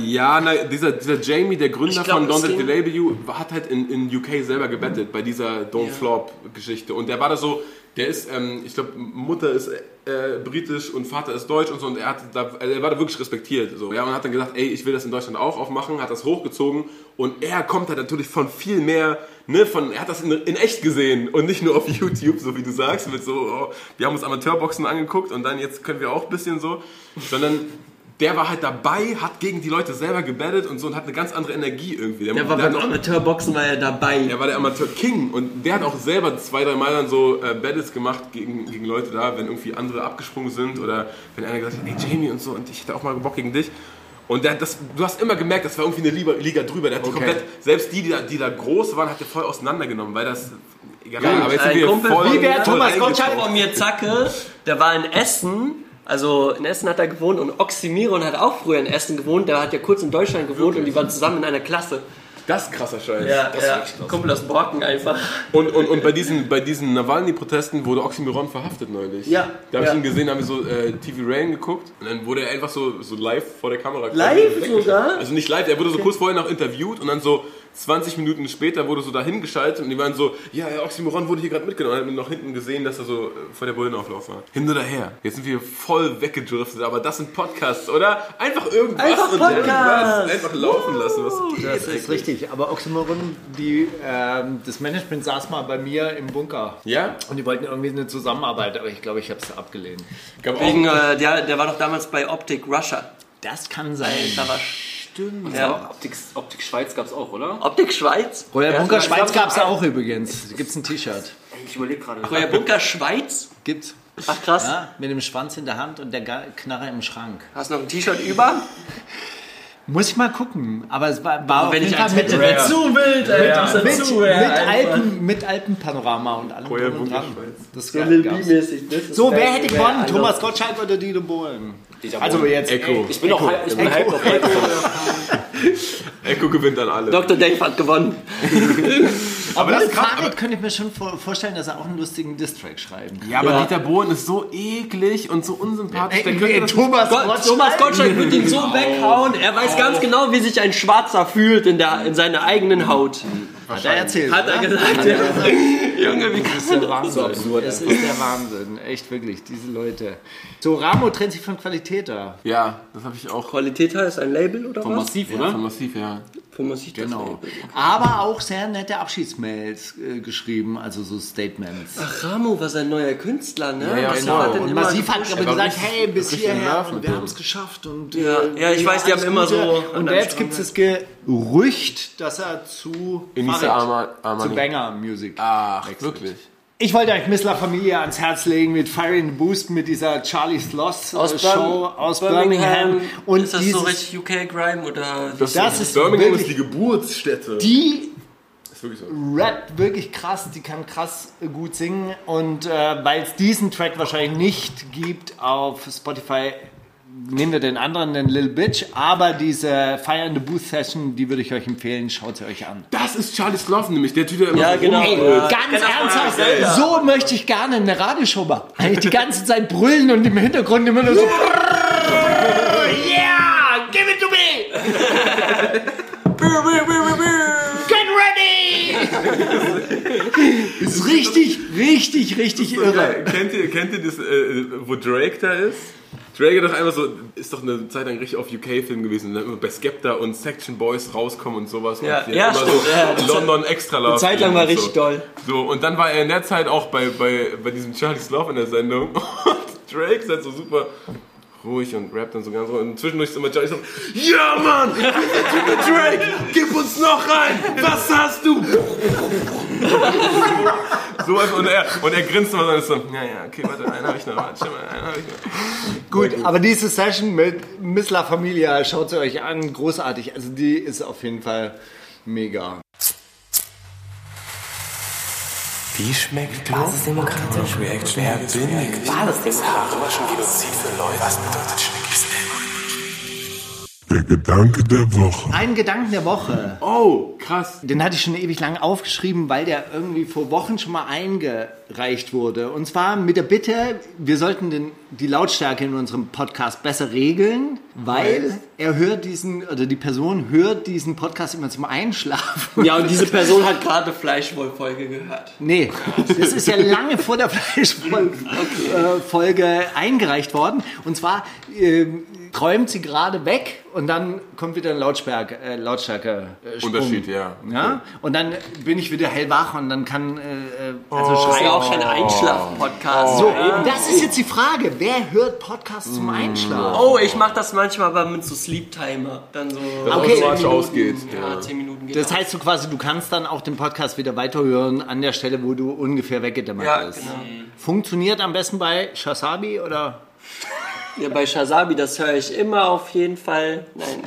Ja, na, dieser, dieser Jamie, der Gründer glaub, von Don't Let Delay You, hat halt in, in UK selber gebettet bei dieser Don't Ja. Flop-Geschichte. Und der war da so, der ist, ähm, ich glaube, Mutter ist äh, britisch und Vater ist deutsch und so. Und er, hat da, also er war da wirklich respektiert. So. Ja, und hat dann gesagt, ey, ich will das in Deutschland auch aufmachen, hat das hochgezogen. Und er kommt halt natürlich von viel mehr, ne, von, er hat das in, in echt gesehen und nicht nur auf YouTube, so wie du sagst, mit so, oh, wir haben uns Amateurboxen angeguckt und dann jetzt können wir auch ein bisschen so, sondern der war halt dabei, hat gegen die Leute selber gebettet und so und hat eine ganz andere Energie irgendwie. Der war der beim Amateurboxen war er dabei. er war der Amateur King und der hat auch selber zwei, drei Mal dann so äh, Battles gemacht gegen, gegen Leute da, wenn irgendwie andere abgesprungen sind oder wenn einer gesagt hat, ey Jamie und so und ich hätte auch mal Bock gegen dich. Und der, das, du hast immer gemerkt, das war irgendwie eine Liga, Liga drüber. Der hat die Okay. komplett, selbst die, die da, die da groß waren, hat der voll auseinandergenommen, weil das. Egal, aber jetzt sind wir Kumpel voll. mir, wer Thomas Gottschalk von mir Zacke, der war in Essen. Also in Essen hat er gewohnt und Oxymiron hat auch früher in Essen gewohnt. Der hat ja kurz in Deutschland gewohnt und die waren zusammen in einer Klasse. Das ist krasser Scheiß. Ja, das ja. krass. Kumpel aus Borken einfach. Und, und, und bei diesen, bei diesen Nawalny-Protesten wurde Oxymoron verhaftet neulich. Ja, Da habe ja. ich ihn gesehen, haben wir so äh, TV Rain geguckt und dann wurde er einfach so, so live vor der Kamera. Live sogar? Also nicht live, er wurde so kurz vorher noch interviewt und dann so 20 Minuten später wurde so dahin geschaltet und die waren so, ja, Oxymoron wurde hier gerade mitgenommen. Und hat noch hinten gesehen, dass er so äh, vor der Bullenauflauf war. Hin oder her. Jetzt sind wir voll weggedriftet, aber das sind Podcasts, oder? Einfach irgendwas Einfach und irgendwas einfach laufen lassen. Was Das ist richtig, aber Oxymoron, die, ähm, das Management saß mal bei mir im Bunker. Ja? Und die wollten irgendwie eine Zusammenarbeit, aber ich glaube, ich habe es abgelehnt. Wegen, äh, der, der war doch damals bei Optic Russia. Das kann sein. Da war Stimmt. Ja. Optik, Optik Schweiz gab's auch, oder? Optik Schweiz. Royal Ja, Bunker Schweiz gab es auch übrigens. Da gibt es ein T-Shirt. Ey, Ich überlege gerade. Royal Bunker Schweiz. Gibt's. Ach krass. Ja, mit dem Schwanz in der Hand und der Knarre im Schrank. Hast du noch ein T-Shirt über? Muss ich mal gucken. Aber es war, war auf Wenn jeden ich Fall mit, wäre zu wild, Alter. mit, Zu, mit, ja, einfach. Alpen, mit Alpenpanorama und allem Royal drum und Bunker dran. Schweiz. Das gab- das ist So, wer geil. hätte gewonnen? Thomas Gottschalk oder Dieter Bohlen? Also jetzt Echo. Ich bin auch hype, ich bin hype auf Echo. Gewinnt an alle. Dr. Dave hat gewonnen. aber das ist krass. Farid könnte ich mir schon vor- vorstellen, dass er auch einen lustigen Distrack schreiben kann. Ja, aber Ja. Dieter Bohlen ist so eklig und so unsympathisch. Der könnte das Thomas Gott, Thomas Gottschalk wird ihn so weghauen. Er weiß ganz genau, wie sich ein Schwarzer fühlt in, der, in seiner eigenen Haut. hat er erzählt. Hat er gesagt. Ja. Junge, wie Das ist der Wahnsinn. Das ist der Wahnsinn. Echt wirklich, diese Leute. So, Ramo trennt sich von Qualität da. Ja, das habe ich auch Qualität heißt ein Label oder Von was? Massiv, ja, oder? von Massiv, ja. Von Massiv das Genau. Label. Aber auch sehr nette Abschiedsmails äh, geschrieben, also so Statements. Ach, Ramo war sein neuer Künstler, ne? Ja, ja, Was genau. Und Massiv hat aber Er gesagt, hey, bis hierher und wir haben es geschafft. Und, Ja, äh, ja, ich weiß, die haben immer so Und jetzt gibt es das Gerücht, dass er zu Farid, Arma- zu. Banger Music Ach, wechselt. wirklich? Ich wollte euch Miss La Familia ans Herz legen mit Fire in the Boost, mit dieser Charlie Sloss äh, Aus Show Bir- aus Birmingham. Und ist das dieses, so richtig UK Grime oder? das ist Birmingham wirklich, ist die Geburtsstätte. die ist wirklich so. rappt wirklich krass, die kann krass gut singen und äh, weil es diesen Track wahrscheinlich nicht gibt auf Spotify, nehmen wir den anderen, den Lil Bitch, aber diese Fire in the Booth Session, die würde ich euch empfehlen, schaut sie euch an. Das ist Charlie Sloth nämlich, der Typ, der immer Ja, so genau. Ja. Ganz das ernsthaft, selber. so möchte ich gerne eine Radioshow machen. Eigentlich die ganze Zeit brüllen und im Hintergrund immer nur so Yeah, give it to me! Get ready! ist richtig, richtig, richtig So irre. geil. Kennt ihr, kennt ihr das, äh, wo Drake da ist? Drake doch einfach so, ist doch eine Zeit lang richtig auf UK-Film gewesen, ne? immer bei Skepta und Section Boys rauskommen und sowas. Ja, und ja, immer stimmt. so Ja, London extra laufen. Zeit lang war richtig so. doll. So, und dann war er in der Zeit auch bei, bei, bei diesem Charlie Sloth in der Sendung. Und Drake ist halt so super ruhig und rappt dann so ganz ruhig. Und zwischendurch ist immer Charlie Sloth, ja Mann, Drake, gib uns noch rein, was hast du? so einfach, und er, und er grinst immer so so, ja, ja, okay, warte, einen hab ich noch, warte, mal, einen hab ich noch. Gut, aber diese Session mit Miss La Familia, schaut sie euch an, großartig. Also die ist auf jeden Fall mega. Wie schmeckt Basisdemokratisch? Reaction. Wer bin ich? Basisdemokratisch. schon Genozid für Leute. Was bedeutet Schnickis Der Gedanke der Woche. Ein Gedanken der Woche. Oh, krass. Den hatte ich schon ewig lang aufgeschrieben, weil der irgendwie vor Wochen schon mal eingereicht wurde. Und zwar mit der Bitte, wir sollten den, die Lautstärke in unserem Podcast besser regeln, weil er hört diesen, oder die Person hört diesen Podcast immer zum Einschlafen. Ja, und diese Person hat gerade Fleischwoll-Folge gehört. Nee, das ist ja lange vor der Fleischfolge äh, Folge eingereicht worden. Und zwar ähm, träumt sie gerade weg und dann kommt wieder ein Lautstärke, äh, Lautstärke äh, Sprung. Unterschied, ja. Ja? Und dann bin ich wieder hellwach und dann kann äh, äh, also Das ist schreien. ja auch kein Einschlaf-Podcast. So, Ja. das ist jetzt die Frage. Wer hört Podcasts zum Einschlafen? Oh, ich mach das manchmal aber mit so Sleep-Timer. Dann so Dass Okay. automatisch ausgeht. ja. 10 Minuten geht Das heißt so quasi, du kannst dann auch den Podcast wieder weiterhören an der Stelle, wo du ungefähr weggedämmert Ja, bist. genau. Funktioniert am besten bei Shasabi oder? Ja, bei Shazabi, das höre ich immer auf jeden Fall. Nein.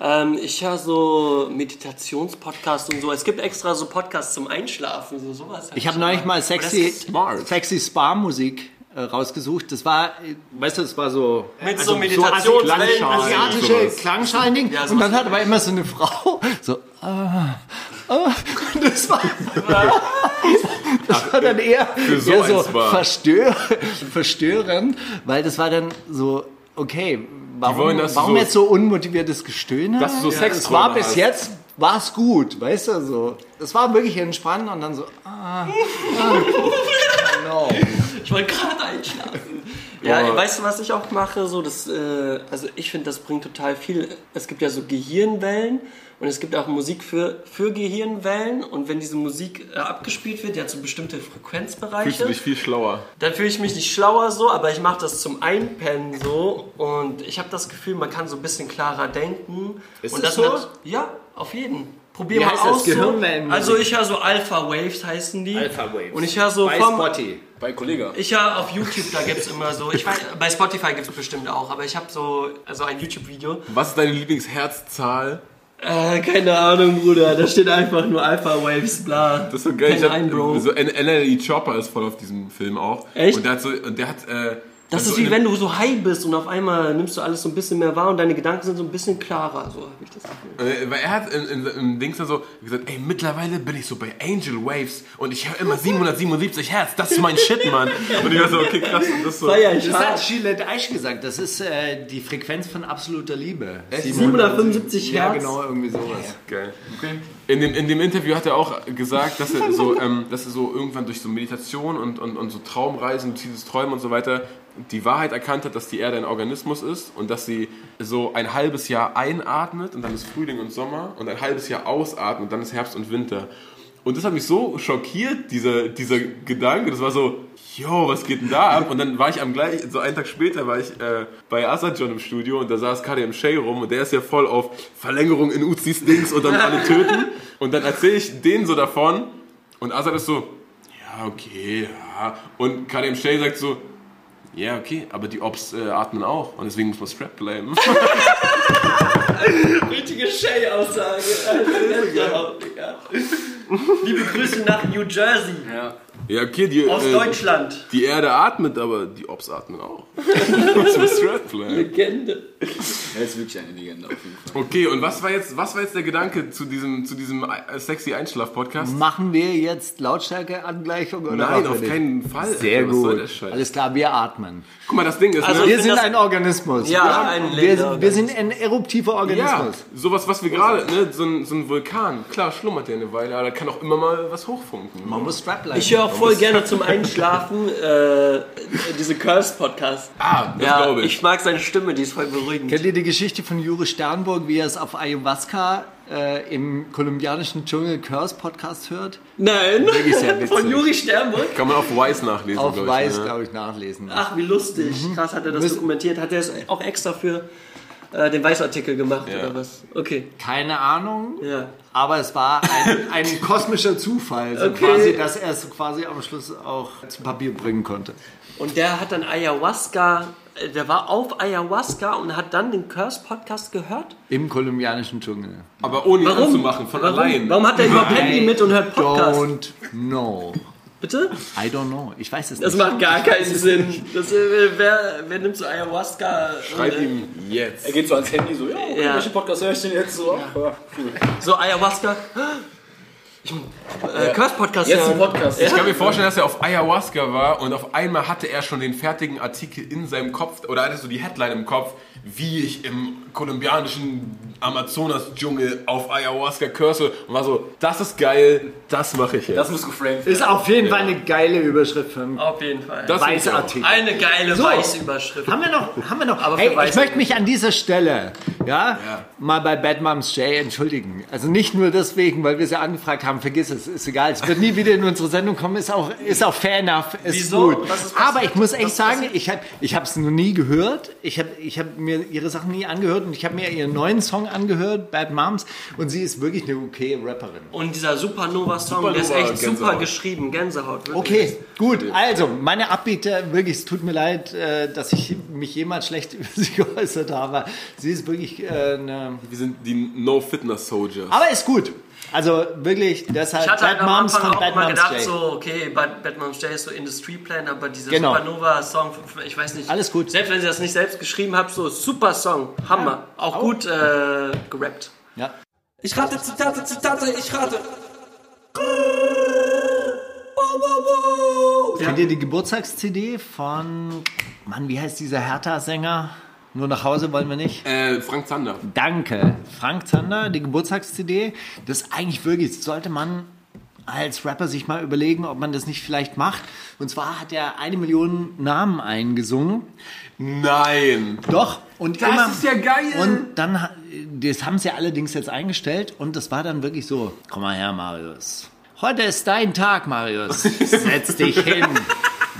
Ähm, ich höre so Meditationspodcasts und so. Es gibt extra so Podcasts zum Einschlafen, so sowas. Ich habe neulich mal sexy, sexy Spa-Musik äh, rausgesucht. Das war, äh, weißt du, das war so... Mit also so. Asi- Klangschalen. asiatische. Klangschalen-Ding. Ja, und dann hat aber immer so eine Frau so... Ah, ah, das war... Das war dann eher, so eher so verstör, verstörend, weil das war dann so, okay, warum, wollen, warum so- jetzt so unmotiviertes Gestöhne? Dass du so Sex Es war bis jetzt, war es gut, weißt du, so. Das war wirklich entspannt und dann so, ah, ah, no. Ich wollte gerade einschlafen. Ja, weißt du, was ich auch mache? So, das, äh, also ich finde, das bringt total viel. Es gibt ja so Gehirnwellen und es gibt auch Musik für, für Gehirnwellen. Und wenn diese Musik äh, abgespielt wird, hat so bestimmte Fühlst du Frequenzbereiche, dich viel schlauer. dann fühle ich mich nicht schlauer so, aber ich mache das zum Einpennen so. Und ich habe das Gefühl, man kann so ein bisschen klarer denken. Ist und das das so? hat- ja, auf jeden. Probier Wie mal heißt das? aus. So. Gehirnwellenmusik? Also ich höre so Alpha Waves heißen die. Alpha Waves. Und ich höre so Bei vom, Spotty. Bei Kollege. ich höre auf YouTube, da gibt es immer so, ich weiß, bei Spotify gibt es bestimmt auch, aber ich habe so also ein YouTube-Video. Was ist deine Lieblingsherzzahl? Äh, keine Ahnung, Bruder, da steht einfach nur Alpha Waves, bla. Das ist so geil. Ich hab, ein, Bro. so NLE Chopper ist voll auf diesem Film auch. Echt? Und der hat so, und der hat, äh, Das also ist wie in- wenn du so high bist und auf einmal nimmst du alles so ein bisschen mehr wahr und deine Gedanken sind so ein bisschen klarer, so habe ich das Gefühl. Äh, Weil er hat in, in, im Dings dann so gesagt, ey, mittlerweile bin ich so bei Angel Waves und ich höre immer 777 Hertz, das ist mein Shit, Mann. Und ich war so, okay, krass. Und das so, Feier ich Das hat. Gillette Eich gesagt. Das ist äh, die Frequenz von absoluter Liebe. 775 Ja, Hertz. genau, irgendwie sowas. Geil. In dem, in dem Interview hat er auch gesagt, dass er so, ähm, dass er so irgendwann durch so Meditation und, und, und so Traumreisen, dieses Träumen und so weiter, die Wahrheit erkannt hat, dass die Erde ein Organismus ist und dass sie so ein halbes Jahr einatmet und dann ist Frühling und Sommer und ein halbes Jahr ausatmet und dann ist Herbst und Winter. Und das hat mich so schockiert, dieser, dieser Gedanke. Das war so, yo, was geht denn da ab? Und dann war ich am gleich, so einen Tag später war ich äh, bei Asajon im Studio und da saß KDM Shay rum und der ist ja voll auf Verlängerung in Uzis Dings und dann alle töten. Und dann erzähle ich denen so davon und Asad ist so, ja, okay, ja. Und KDM Shay sagt so, ja, okay, aber die Ops äh, atmen auch und deswegen muss man Strap bleiben. Richtige Shay-Aussage. Liebe Grüße nach New Jersey. Ja. Ja, okay, die, Aus äh, Deutschland. die Erde atmet, aber die Ops atmen auch. man Strap bleiben. Legende. Er ist wirklich eine Legende auf jeden Fall. Okay, und was war jetzt, was war jetzt der Gedanke zu diesem, zu diesem äh, sexy Einschlaf-Podcast? Machen wir jetzt Lautstärke-Angleichung oder Nein, auf wir keinen nicht? Fall. Sehr Alter, gut. Alles klar, wir atmen. Guck mal, das Ding ist, Also ne? Wir sind das- ein Organismus. Ja, wir, ein wir, wir sind ein eruptiver ja, Organismus. sowas, was wir gerade, ne, so ein, so ein Vulkan, klar, schlummert der eine Weile, aber da kann auch immer mal was hochfunken. Man muss strap bleiben. Ich höre auch voll gerne zum Einschlafen äh, diese Curse-Podcast. Ah, das Ja, glaube ich. ich. mag seine Stimme, die ist voll beruhigend. Kennt ihr die Geschichte von Juri Sternburg, wie er es auf Ayahuasca äh, im kolumbianischen Dschungel Curse Podcast hört? Nein, Wirklich sehr witzig. von Juri Sternburg. Kann man auf Wise nachlesen, Auf glaube Weiß, ich. Ne? glaube ich, nachlesen. Ach, wie lustig. Krass, hat er das Müssen- dokumentiert. Hat er es auch extra für äh, den Weißartikel gemacht Ja. oder was? Okay. Keine Ahnung, Ja. aber es war ein, ein kosmischer Zufall, so Okay. quasi, dass er es quasi am Schluss auch zu Papier bringen konnte. Und der hat dann Ayahuasca, äh, der war auf Ayahuasca und hat dann den Curse-Podcast gehört. Im kolumbianischen Dschungel. Aber ohne ihn anzumachen, von Warum? allein. Warum hat er überhaupt Handy mit und hört Podcast? Don't know. Bitte? I don't know. Ich weiß es Das nicht. macht gar keinen Sinn. Das, äh, wer, wer nimmt so Ayahuasca? Schreib äh, ihm jetzt. Er geht so ans Handy so, ja, okay, Ja. welchen Podcast höre ich denn jetzt so? Ja. cool. So Ayahuasca. Ich, äh, Curse-Podcast Jetzt ja. ein Podcast. Ich kann mir vorstellen, dass er auf Ayahuasca war und auf einmal hatte er schon den fertigen Artikel in seinem Kopf oder hatte so die Headline im Kopf, wie ich im kolumbianischen Amazonas-Dschungel auf Ayahuasca curse und war so, das ist geil, das mache ich jetzt. Das muss geframed Ist auf jeden Fall eine geile Überschrift für einen Auf jeden Fall. Das weiße. Artikel. Eine geile So. weiße Überschrift. Haben wir noch, haben wir noch. Aber hey, ich möchte mich an dieser Stelle, ja, mal bei Bad Moms Jay entschuldigen. Also nicht nur deswegen, weil wir sie angefragt haben, vergiss es, ist egal. Es wird nie wieder in unsere Sendung kommen, ist auch, ist auch fair enough, ist Wieso? gut. Was ist? Aber ich muss echt sagen, passiert? ich habe ich es noch nie gehört. Ich habe ich hab mir ihre Sachen nie angehört und ich habe mir ihren neuen Song angehört, Bad Moms, und sie ist wirklich eine okay Rapperin. Und dieser Supernova-Song, der ist Supernova, echt super Gänsehaut. geschrieben. Gänsehaut. Wirklich. Okay, gut. Also, meine Abbieter, wirklich, es tut mir leid, äh, dass ich mich jemals schlecht über sie geäußert habe. Sie ist wirklich äh, eine. Wir sind die No-Fitness-Soldiers. Aber ist gut. Also wirklich, deshalb Ich hatte halt Bad am Moms Anfang von auch Bad Moms gedacht, Jay. so, okay, Bad, Bad Moms Jay ist so Industrieplan, aber dieser Genau. Supernova-Song, ich weiß nicht. Alles gut. Selbst wenn sie das nicht selbst geschrieben haben, so super Song, Hammer. auch gut äh, gerappt. Ja. Ich rate, Zitate, Zitate, ich rate. Kennt ihr die Geburtstags-CD von, Mann, wie heißt dieser Hertha-Sänger? Nur nach Hause wollen wir nicht. Äh, Frank Zander. Danke. Frank Zander, die Geburtstags-CD. Das eigentlich wirklich, sollte man als Rapper sich mal überlegen, ob man das nicht vielleicht macht. Und zwar hat er eine Million Namen eingesungen. Nein. Doch. Und Das immer, ist ja geil. Und dann, das haben sie allerdings jetzt eingestellt und das war dann wirklich so, komm mal her, Marius. Heute ist dein Tag, Marius. Setz dich hin.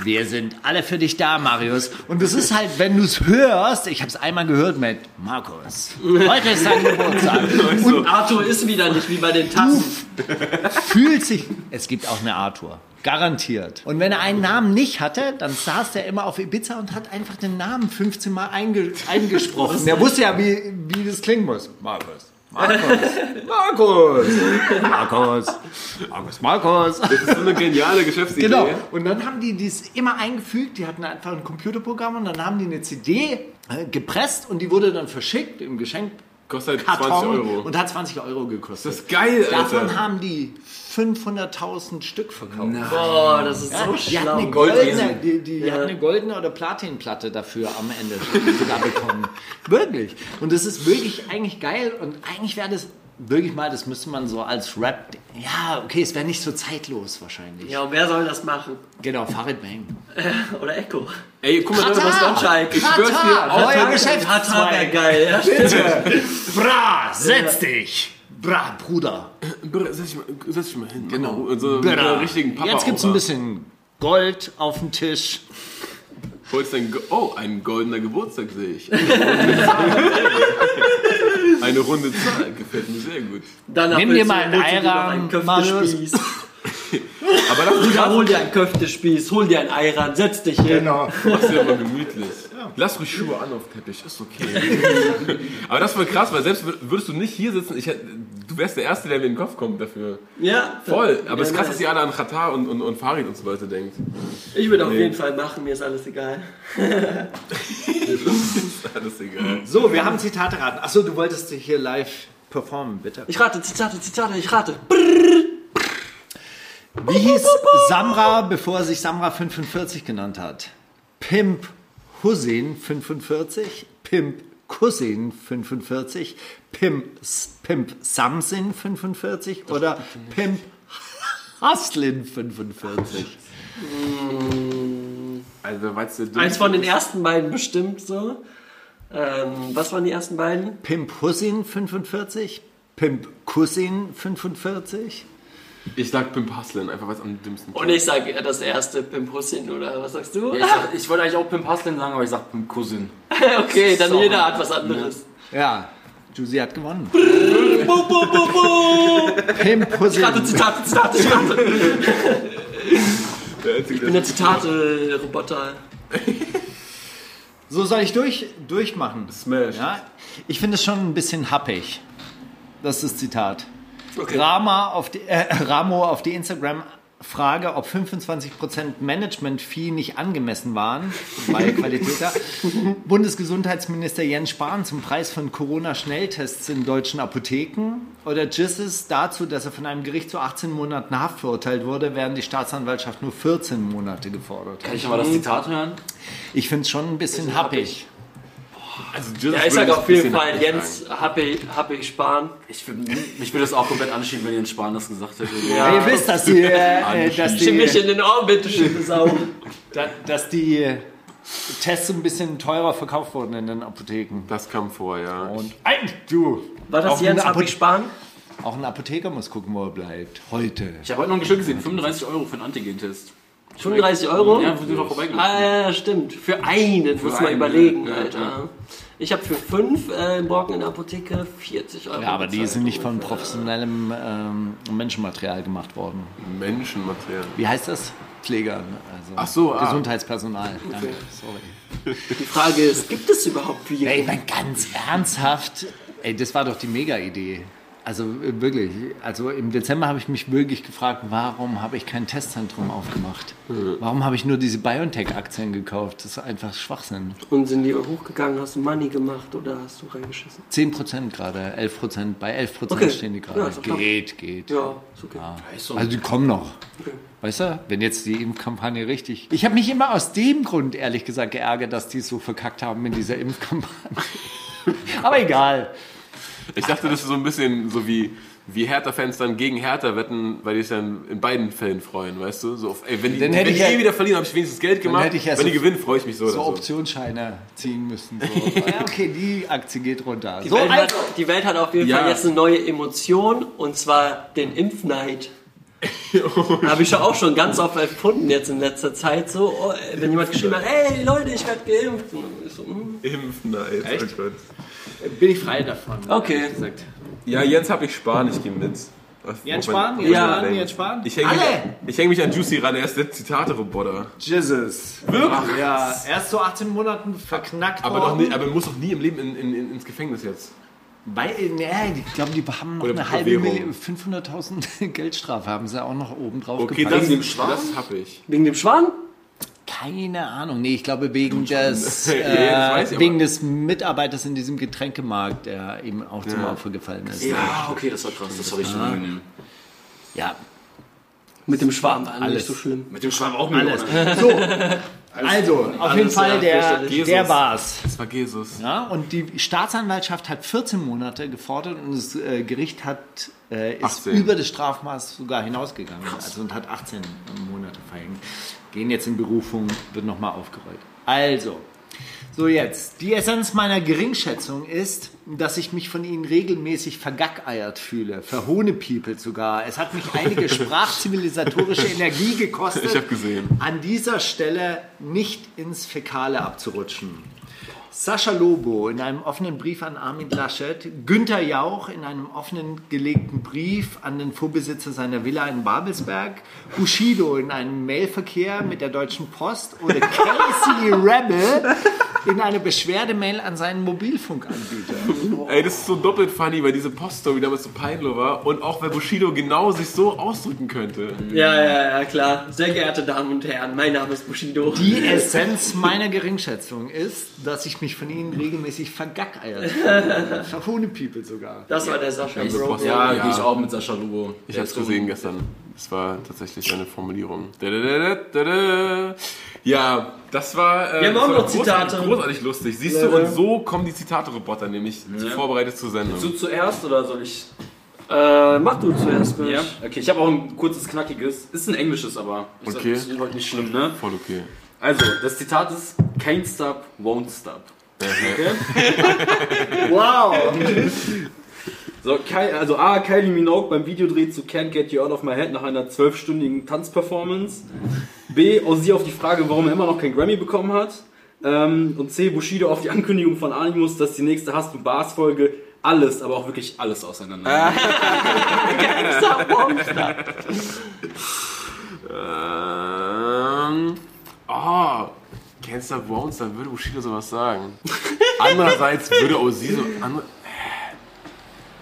Wir sind alle für dich da, Marius. Und das ist halt, wenn du es hörst, ich habe es einmal gehört mit Markus. Heute ist dein Geburtstag. Und Arthur ist wieder nicht wie bei den Tassen. fühlt sich, es gibt auch eine Arthur. Garantiert. Und wenn er einen Namen nicht hatte, dann saß der immer auf Ibiza und hat einfach den Namen 15 Mal einge eingesprochen. Der wusste ja, wie, wie das klingen muss. Markus. Markus. Markus. Markus. Markus. Markus. Das ist so eine geniale Geschäftsidee. Genau. Und dann haben die dies immer eingefügt. Die hatten einfach ein Computerprogramm und dann haben die eine CD äh, gepresst und die wurde dann verschickt im Geschenk. Kostet Karton 20 Euro. und hat 20 Euro gekostet. Das ist geil, Davon Alter. haben die 500.000 Stück verkauft. Boah, das ist Ja, so die, hatten eine schlau. goldene, die, die Ja. hatten eine goldene oder Platinplatte dafür am Ende sogar bekommen. Wirklich. Und das ist wirklich eigentlich geil und eigentlich wäre das wirklich mal, das müsste man so als Rap, ja, okay, es wäre nicht so zeitlos wahrscheinlich. Ja, und wer soll das machen? Genau, Farid Bang. Oder Echo? Ey, guck mal, das Thomas Gottschalk. Ich schwör's dir, Alter. Hatar Geschäftszweig. wäre geil. Ja, stimmt. Bra, setz dich. Bra, Bruder. Brr, Setz dich mal, setz dich mal hin. Genau. So mit Bra. einer richtigen Papa Jetzt gibt's ein bisschen Gold auf dem Tisch. Holst oh, ein goldener Geburtstag sehe ich. Eine runde Zahl. Gefällt mir sehr gut. Danach Nimm dir mal einen einen Marius. Köftespieß. Aber das ist Bruder, hol dir einen Köftespieß, hol dir einen Ayran, setz dich hin. Genau. Mach's dir aber gemütlich. Lass ruhig Schuhe an auf Teppich, ist okay. aber das war krass, weil selbst würdest du nicht hier sitzen, ich hätt, du wärst der Erste, der mir in den Kopf kommt dafür. Ja, Voll. Aber es ist Ja, krass, dass ihr alle an Katar und, und, und Farid und so weiter denkt. Ich würde auf jeden Fall machen, mir ist alles egal. ist alles egal. So, wir haben Zitate raten. Achso, du wolltest hier live performen, bitte. Ich rate, Zitate, Zitate, ich rate. Wie hieß Samra, bevor er sich Samra 45 genannt hat? Pimp Hussein 45, Pimp Cousin 45, Pimp, Pimp Samsin 45 oder Pimp Haslin 45? Also, weißt du, Eins von den ersten beiden bestimmt so. Ähm, was waren die ersten beiden? Pimp Hussein 45, Pimp Cousin 45. Ich sag Pimp Hustlin, einfach was am dümmsten Und ich sage das erste Pimp Hussein, oder was sagst du? Ich, sag- ich wollte eigentlich auch Pimp Hustlin sagen, aber ich sag Pimp Cousin. okay, dann Sorry. jeder hat was anderes. Ja, Juicy hat gewonnen. Pimp rate, Zitate, Zitate, ich rate. Der Einzige, Ich bin der Zitate-Roboter. So soll ich durch, durchmachen. Smash. Ja, ich finde es schon ein bisschen happig. Das ist das Zitat. Okay. Rama auf die, äh, Ramo auf die Instagram Frage, ob 25% Management-Fee nicht angemessen waren bei Qualitäter. Bundesgesundheitsminister Jens Spahn zum Preis von Corona-Schnelltests in deutschen Apotheken oder Gisses dazu, dass er von einem Gericht zu 18 Monaten Haft verurteilt wurde, während die Staatsanwaltschaft nur 14 Monate gefordert Kann hat. ich mal das Zitat hören? Ich finde es schon ein bisschen happig. Also, Ja, ich würde sage auf jeden Fall. Jens, Happy, Happy Spahn. Ich würd, mich würde das auch komplett anschieben, wenn Jens Spahn das gesagt hätte. Ja, ihr wisst, dass die, äh, dass Schieb mich die, in den Orbit, du schöne Sau. da- dass die Tests ein bisschen teurer verkauft wurden in den Apotheken. Das kam vor, ja. Und ein, du, War das Jens Happy Apothe- Spahn? auch ein Apotheker muss gucken, wo er bleibt. Heute. Ich habe heute noch ein Geschenk gesehen, 35 Euro für einen Antigen-Test. 35 Euro? Ja, wo du doch vorbeigelaufen. Ah, ja, stimmt. Für einen, muss man überlegen, ja, Alter. Ich habe für fünf äh, im Brocken in der Apotheke 40 Euro. Ja, aber die bezahlt sind nicht von professionellem ähm, Menschenmaterial gemacht worden. Menschenmaterial. Wie heißt das? Pflegern, also Ach so, ah. Gesundheitspersonal. Danke, sorry. Die Frage ist, gibt es überhaupt Viren? Ey, mein ganz ernsthaft, ey, das war doch die Mega-Idee. Also äh, wirklich, also im Dezember habe ich mich wirklich gefragt, warum habe ich kein Testzentrum aufgemacht? Warum habe ich nur diese BioNTech-Aktien gekauft? Das ist einfach Schwachsinn. Und sind die hochgegangen, hast du Money gemacht oder hast du reingeschissen? 10% gerade, 11%, bei 11% Okay. stehen die Ja, gerade. top. geht, geht. Ja, ist okay. Also die kommen noch. Weißt du, wenn jetzt die Impfkampagne richtig. Ich habe mich immer aus dem Grund, ehrlich gesagt, geärgert, dass die es so verkackt haben in dieser Impfkampagne. Aber egal. Ich dachte, das ist so ein bisschen so wie, wie Hertha-Fans dann gegen Hertha wetten, weil die sich dann in beiden Fällen freuen, weißt du? So ey, wenn die, Dann wenn die ich ja- eh wieder verlieren, habe ich wenigstens Geld gemacht. hätte ich ja wenn so- die gewinnen, freue ich mich so. So so. Optionsscheine ziehen müssen. So. ja, okay, die Aktie geht runter. Die, So, Welt hat, also, die Welt hat auf jeden Ja. Fall jetzt eine neue Emotion und zwar den Impfneid. Habe ich ja auch schon ganz oft erfunden jetzt in letzter Zeit. So, oh, wenn jemand geschrieben hat, hey Leute, ich werde geimpft. Und ich so, hm. Impfneid. Oh Gott. bin ich frei davon. Okay. ehrlich gesagt. Ja, Jens habe ich Spahn, ich gehe mit. Was- Jens Spahn, man- Jens Spahn, denkt. Jens Spahn. Ich hänge mich, ich häng mich an Juicy ran, er ist der Zitate-Roboter. Jesus. Wirklich? Ja, erst zu 18 Monaten verknackt Aber, doch worden. nie, aber er muss doch nie im Leben in, in, in, ins Gefängnis jetzt. Weil, nee, ich glaube, die haben noch Oder eine halbe. Million, 500.000 Geldstrafe haben sie auch noch oben drauf Okay, gepackt. das, dem Schwan? das hab ich. Wegen dem Schwan? Keine Ahnung. Nee, ich glaube wegen des, Ja, äh, das weiß ich wegen aber. des Mitarbeiters in diesem Getränkemarkt, der ihm auch zum Opfer gefallen ist. Ja, okay, das war krass, das war richtig unangenehm. Ja, Mit dem Schwan war Alles. nicht so schlimm. Mit dem Schwamm auch Millionen. So, also, auf jeden alles, Fall, der, der war's. Das war Jesus. Ja, und die Staatsanwaltschaft hat 14 Monate gefordert und das äh, Gericht hat, äh, ist 18. über das Strafmaß sogar hinausgegangen. Also und hat 18 Monate verhängt. Gehen jetzt in Berufung, wird nochmal aufgerollt. Also, so jetzt. Die Essenz meiner Geringschätzung ist, dass ich mich von Ihnen regelmäßig vergackeiert fühle. Verhohnepiepelt sogar. Es hat mich einige sprachzivilisatorische Energie gekostet, Ich hab gesehen. an dieser Stelle nicht ins Fäkale abzurutschen. Sascha Lobo in einem offenen Brief an Armin Laschet, Günther Jauch in einem offenen gelegten Brief an den Vorbesitzer seiner Villa in Babelsberg, Bushido in einem Mailverkehr mit der Deutschen Post oder Casey Rebel in einer Beschwerdemail an seinen Mobilfunkanbieter. Ey, das ist so doppelt funny, weil diese Poststory damals so peinlich war und auch weil Bushido genau sich so ausdrücken könnte. Ja, ja, ja, klar. Sehr geehrte Damen und Herren, mein Name ist Bushido. Die Essenz meiner Geringschätzung ist, dass ich mich von ihnen regelmäßig vergackeiert. Verhohnepiepelt sogar. Das war der Sascha Bro. Post- Ja, Ja. gehe ich auch mit Sascha Lugo. Ich hab's gesehen gestern. Das war tatsächlich eine Formulierung. Ja, das war, äh, Wir haben das auch war noch großartig, Zitate. großartig lustig. Siehst du, und so kommen die Zitate-Roboter nämlich vorbereitet zur Sendung. Du zuerst oder soll ich? Äh, mach du zuerst, Mensch. Ja, okay, ich habe auch ein kurzes, knackiges. Ist ein englisches, aber ich Okay. sag, das ist heute nicht schlimm, ne? Voll okay. Also, das Zitat ist: Can't stop, won't stop. Wow. So, Kai, also A, Kylie Minogue beim Videodreh zu Can't Get You Out of My Head nach einer zwölfstündigen Tanzperformance. B, Ozzy auf die Frage, warum er immer noch kein Grammy bekommen hat. Ähm, und C, Bushido auf die Ankündigung von Animus, dass die nächste Hast und Bars Folge alles, aber auch wirklich alles auseinander. Ähm, oh, Stop Won't Stop, würde Bushido sowas sagen. Andererseits würde Ozzy so...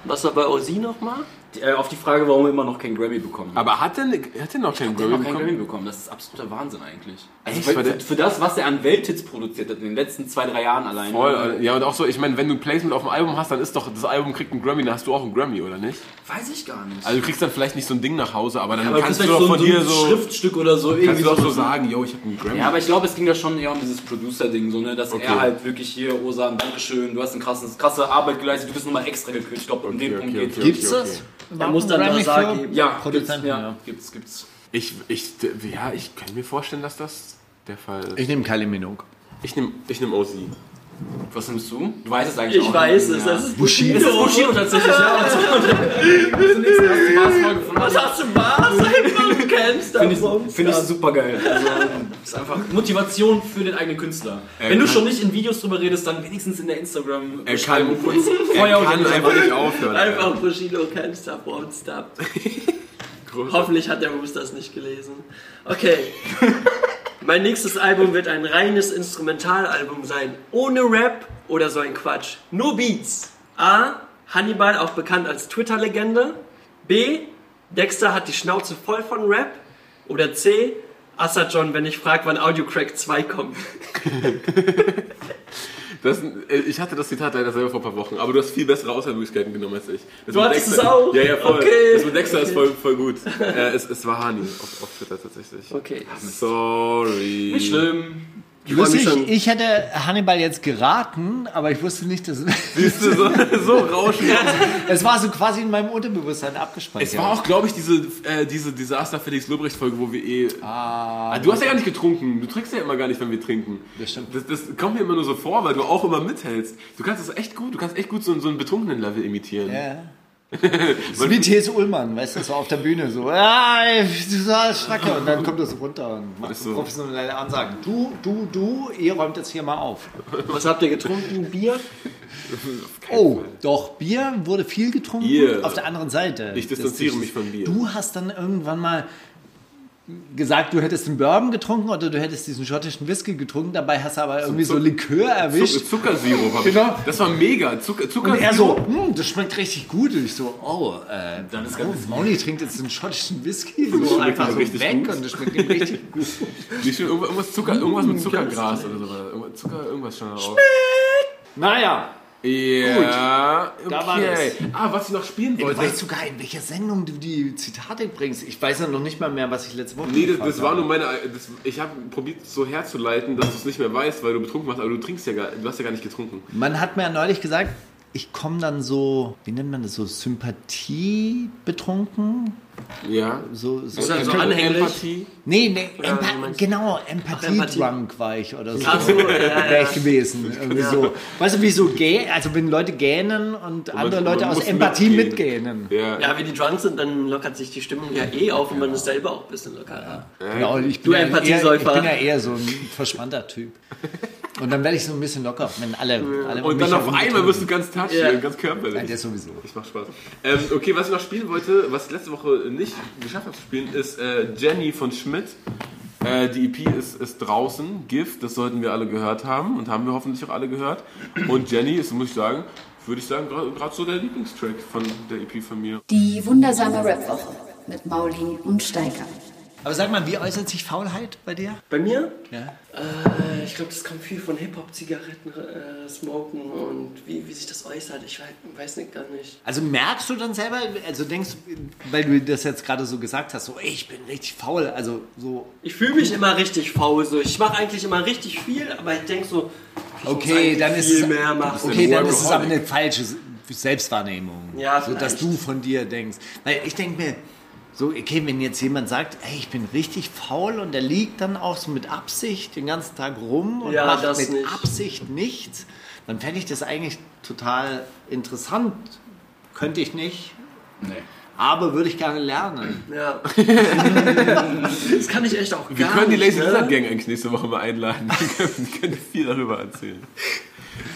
Was war bei Ozzy nochmal? Äh, auf die Frage, warum er immer noch keinen Grammy bekommen hat. Aber hat er, hat er noch keinen Der hat Grammy noch keinen Grammy bekommen? bekommen. Das ist absoluter Wahnsinn eigentlich. Also Echt? für, für, das, was er an Welthits produziert hat in den letzten zwei, drei Jahren allein. Voll, ja, und auch so, ich meine, wenn du ein Placement auf dem Album hast, dann ist doch, das Album kriegt einen Grammy, dann hast du auch einen Grammy, oder nicht? Weiß ich gar nicht. Also du kriegst dann vielleicht nicht so ein Ding nach Hause, aber dann aber kannst du doch so, von so dir ein so, Schriftstück oder so kannst irgendwie du doch so sagen, yo, ich habe einen Grammy. Ja, aber ich glaube, es ging da schon eher um dieses Producer-Ding, so, ne? dass Okay. er halt wirklich hier, Osan, Dankeschön, du hast eine krasse, krasse Arbeit geleistet, du bist nochmal extra gekürt. Ich glaube, um den Okay, Punkt okay, geht's. okay. Gibt's das? Er muss dann da sagen. Ja, gibt's, ja, ja. gibt's, gibt's. Ich, ich, ja, ich kann mir vorstellen, dass das der Fall ist. Ich nehme Kylie Minogue. Ich nehme ich nehm OZ. Was nimmst du? Du weißt es eigentlich Ich auch. weiß es, Ja. das ist Bushido. Es ist Bushido tatsächlich, ja. Und so. Was hast du Mars einfach? Du kennst Finde das. ich, find ich super geil. Also, ist einfach Motivation für den eigenen Künstler. Er Wenn du kann- schon nicht in Videos drüber redest, dann wenigstens in der instagram Er kann, kurz er Feuer kann und einfach nicht aufhören. Einfach Bushido, can't stop, won't stop. Hoffentlich hat der Moose das nicht gelesen. Okay. mein nächstes Album wird ein reines Instrumentalalbum sein. Ohne Rap oder so ein Quatsch. Nur Beats. A. Hannibal, auch bekannt als Twitter-Legende. B. Dexter hat die Schnauze voll von Rap. Oder C. Assad John, wenn ich frage, wann Audiocrack 2 kommt. Das, äh, ich hatte das Zitat leider selber vor ein paar Wochen, aber du hast viel bessere Auswahlmöglichkeiten genommen als ich. Das Du hattest Dexter- es auch? Ja, ja, voll. Okay. Das mit Dexter ist voll, voll gut. äh, es, es war Hani auf, auf Twitter tatsächlich. Okay. Sorry. Nicht schlimm. Ich Lustig, schon. ich hätte Hannibal jetzt geraten, aber ich wusste nicht, dass Siehst du, so, so rauschen. es war so quasi in meinem Unterbewusstsein abgespeichert. Es war auch, glaube ich, diese, äh, diese Desaster Felix Lobrecht Folge, wo wir eh. Ah, du hast ja gar nicht getrunken. Du trinkst ja immer gar nicht, wenn wir trinken. Das stimmt. Das, das kommt mir immer nur so vor, weil du auch immer mithältst. Du kannst das echt gut. Du kannst echt gut so, so einen betrunkenen Level imitieren. Ja. Das ist wie T.S. Ullmann, weißt du, so auf der Bühne so, ah, du sagst Schracke und dann kommt er so runter und macht so so. professionelle Ansagen. Du, du, du, ihr räumt jetzt hier mal auf. Was habt ihr getrunken? Bier? Oh, doch, Bier wurde viel getrunken Bier. auf der anderen Seite. Ich distanziere Das- mich von Bier. Du hast dann irgendwann mal gesagt, du hättest den Bourbon getrunken oder du hättest diesen schottischen Whisky getrunken, dabei hast du aber irgendwie so Zuck- Likör erwischt. Zuck- Zuckersirup. hab Genau. Ich. Das war mega. Zucker, Und Zuckersirup. er so, hm, das schmeckt richtig gut. Und ich so, oh, äh, Dann ist oh, ganz- Mauli trinkt jetzt einen schottischen Whisky. So schmeckt einfach so richtig weg gut. und das schmeckt richtig gut. Schön, irgendwas, Zucker, irgendwas mit Zuckergras oder so. Zucker, irgendwas schon drauf. Naja, Ja, Da war okay. Ah, was ich noch spielen wollte. weißt sogar, in welcher Sendung du die Zitate bringst. Ich weiß ja noch nicht mal mehr, was ich letzte Woche Nee, das, das war nur meine. Das, ich habe probiert so herzuleiten, dass du es nicht mehr weißt, weil du betrunken warst, aber du trinkst ja gar, du hast ja gar nicht getrunken. Man hat mir ja neulich gesagt, ich komme dann so, wie nennt man das, so Sympathie betrunken? Ja. So, so Ist das so anhänglich? Empathie. Nee, nee, Ja, Empa du? genau, Empathie. Empathie-drunk war ich oder so. Ach so, ja, ja, Wäre ja. ich gewesen. Irgendwie so. Weißt du, wie so also wenn Leute gähnen und andere man Leute aus Empathie mitgehen. mitgähnen. Ja. Ja, wenn die drunk sind, dann lockert sich die Stimmung ja eh auf und man ist selber auch ein bisschen lockerer. Genau, ich Du bin, ja eher, ich bin ja eher so ein verspannter Typ. Und dann werde ich so ein bisschen locker, wenn alle, alle Und dann auf einmal wirst du ganz touchy Ja. und ganz körperlich. Ja, der sowieso. Ich mach Spaß. Ähm, okay, was ich noch spielen wollte, was ich letzte Woche nicht geschafft habe zu spielen, ist äh, Jenny von Schmidt. Äh, die EP ist, ist draußen, Gift, das sollten wir alle gehört haben und haben wir hoffentlich auch alle gehört. Und Jenny ist, muss ich sagen, würde ich sagen, gerade so der Lieblingstrack von der EP von mir. Die wundersame Rap-Woche mit Mauli und Steiger. Aber sag mal, wie äußert sich Faulheit bei dir? Bei mir? Ja. Äh, ich glaube, das kommt viel von Hip-Hop, Zigaretten, äh, Smoken und wie, wie sich das äußert. Ich weiß, nicht, gar nicht. Also merkst du dann selber, also denkst du, weil du das jetzt gerade so gesagt hast, so ey, ich bin richtig faul, also so, Ich fühle mich immer richtig faul. So. Ich mache eigentlich immer richtig viel, aber ich denke so, ich okay, dann ist viel mehr machen. okay, dann ist es aber eine falsche Selbstwahrnehmung, Ja, so dass du von dir denkst, weil ich denke mir, so, okay, wenn jetzt jemand sagt, ey, ich bin richtig faul und der liegt dann auch so mit Absicht den ganzen Tag rum und Ja, macht das mit nicht. Absicht nichts, dann fände ich das eigentlich total interessant. Könnte ich nicht, Nee. aber würde ich gerne lernen. Ja. das kann ich echt auch Wir gar können die nicht. Lazy ne? Lizard Gang eigentlich nächste Woche mal einladen. Die können, die können viel darüber erzählen.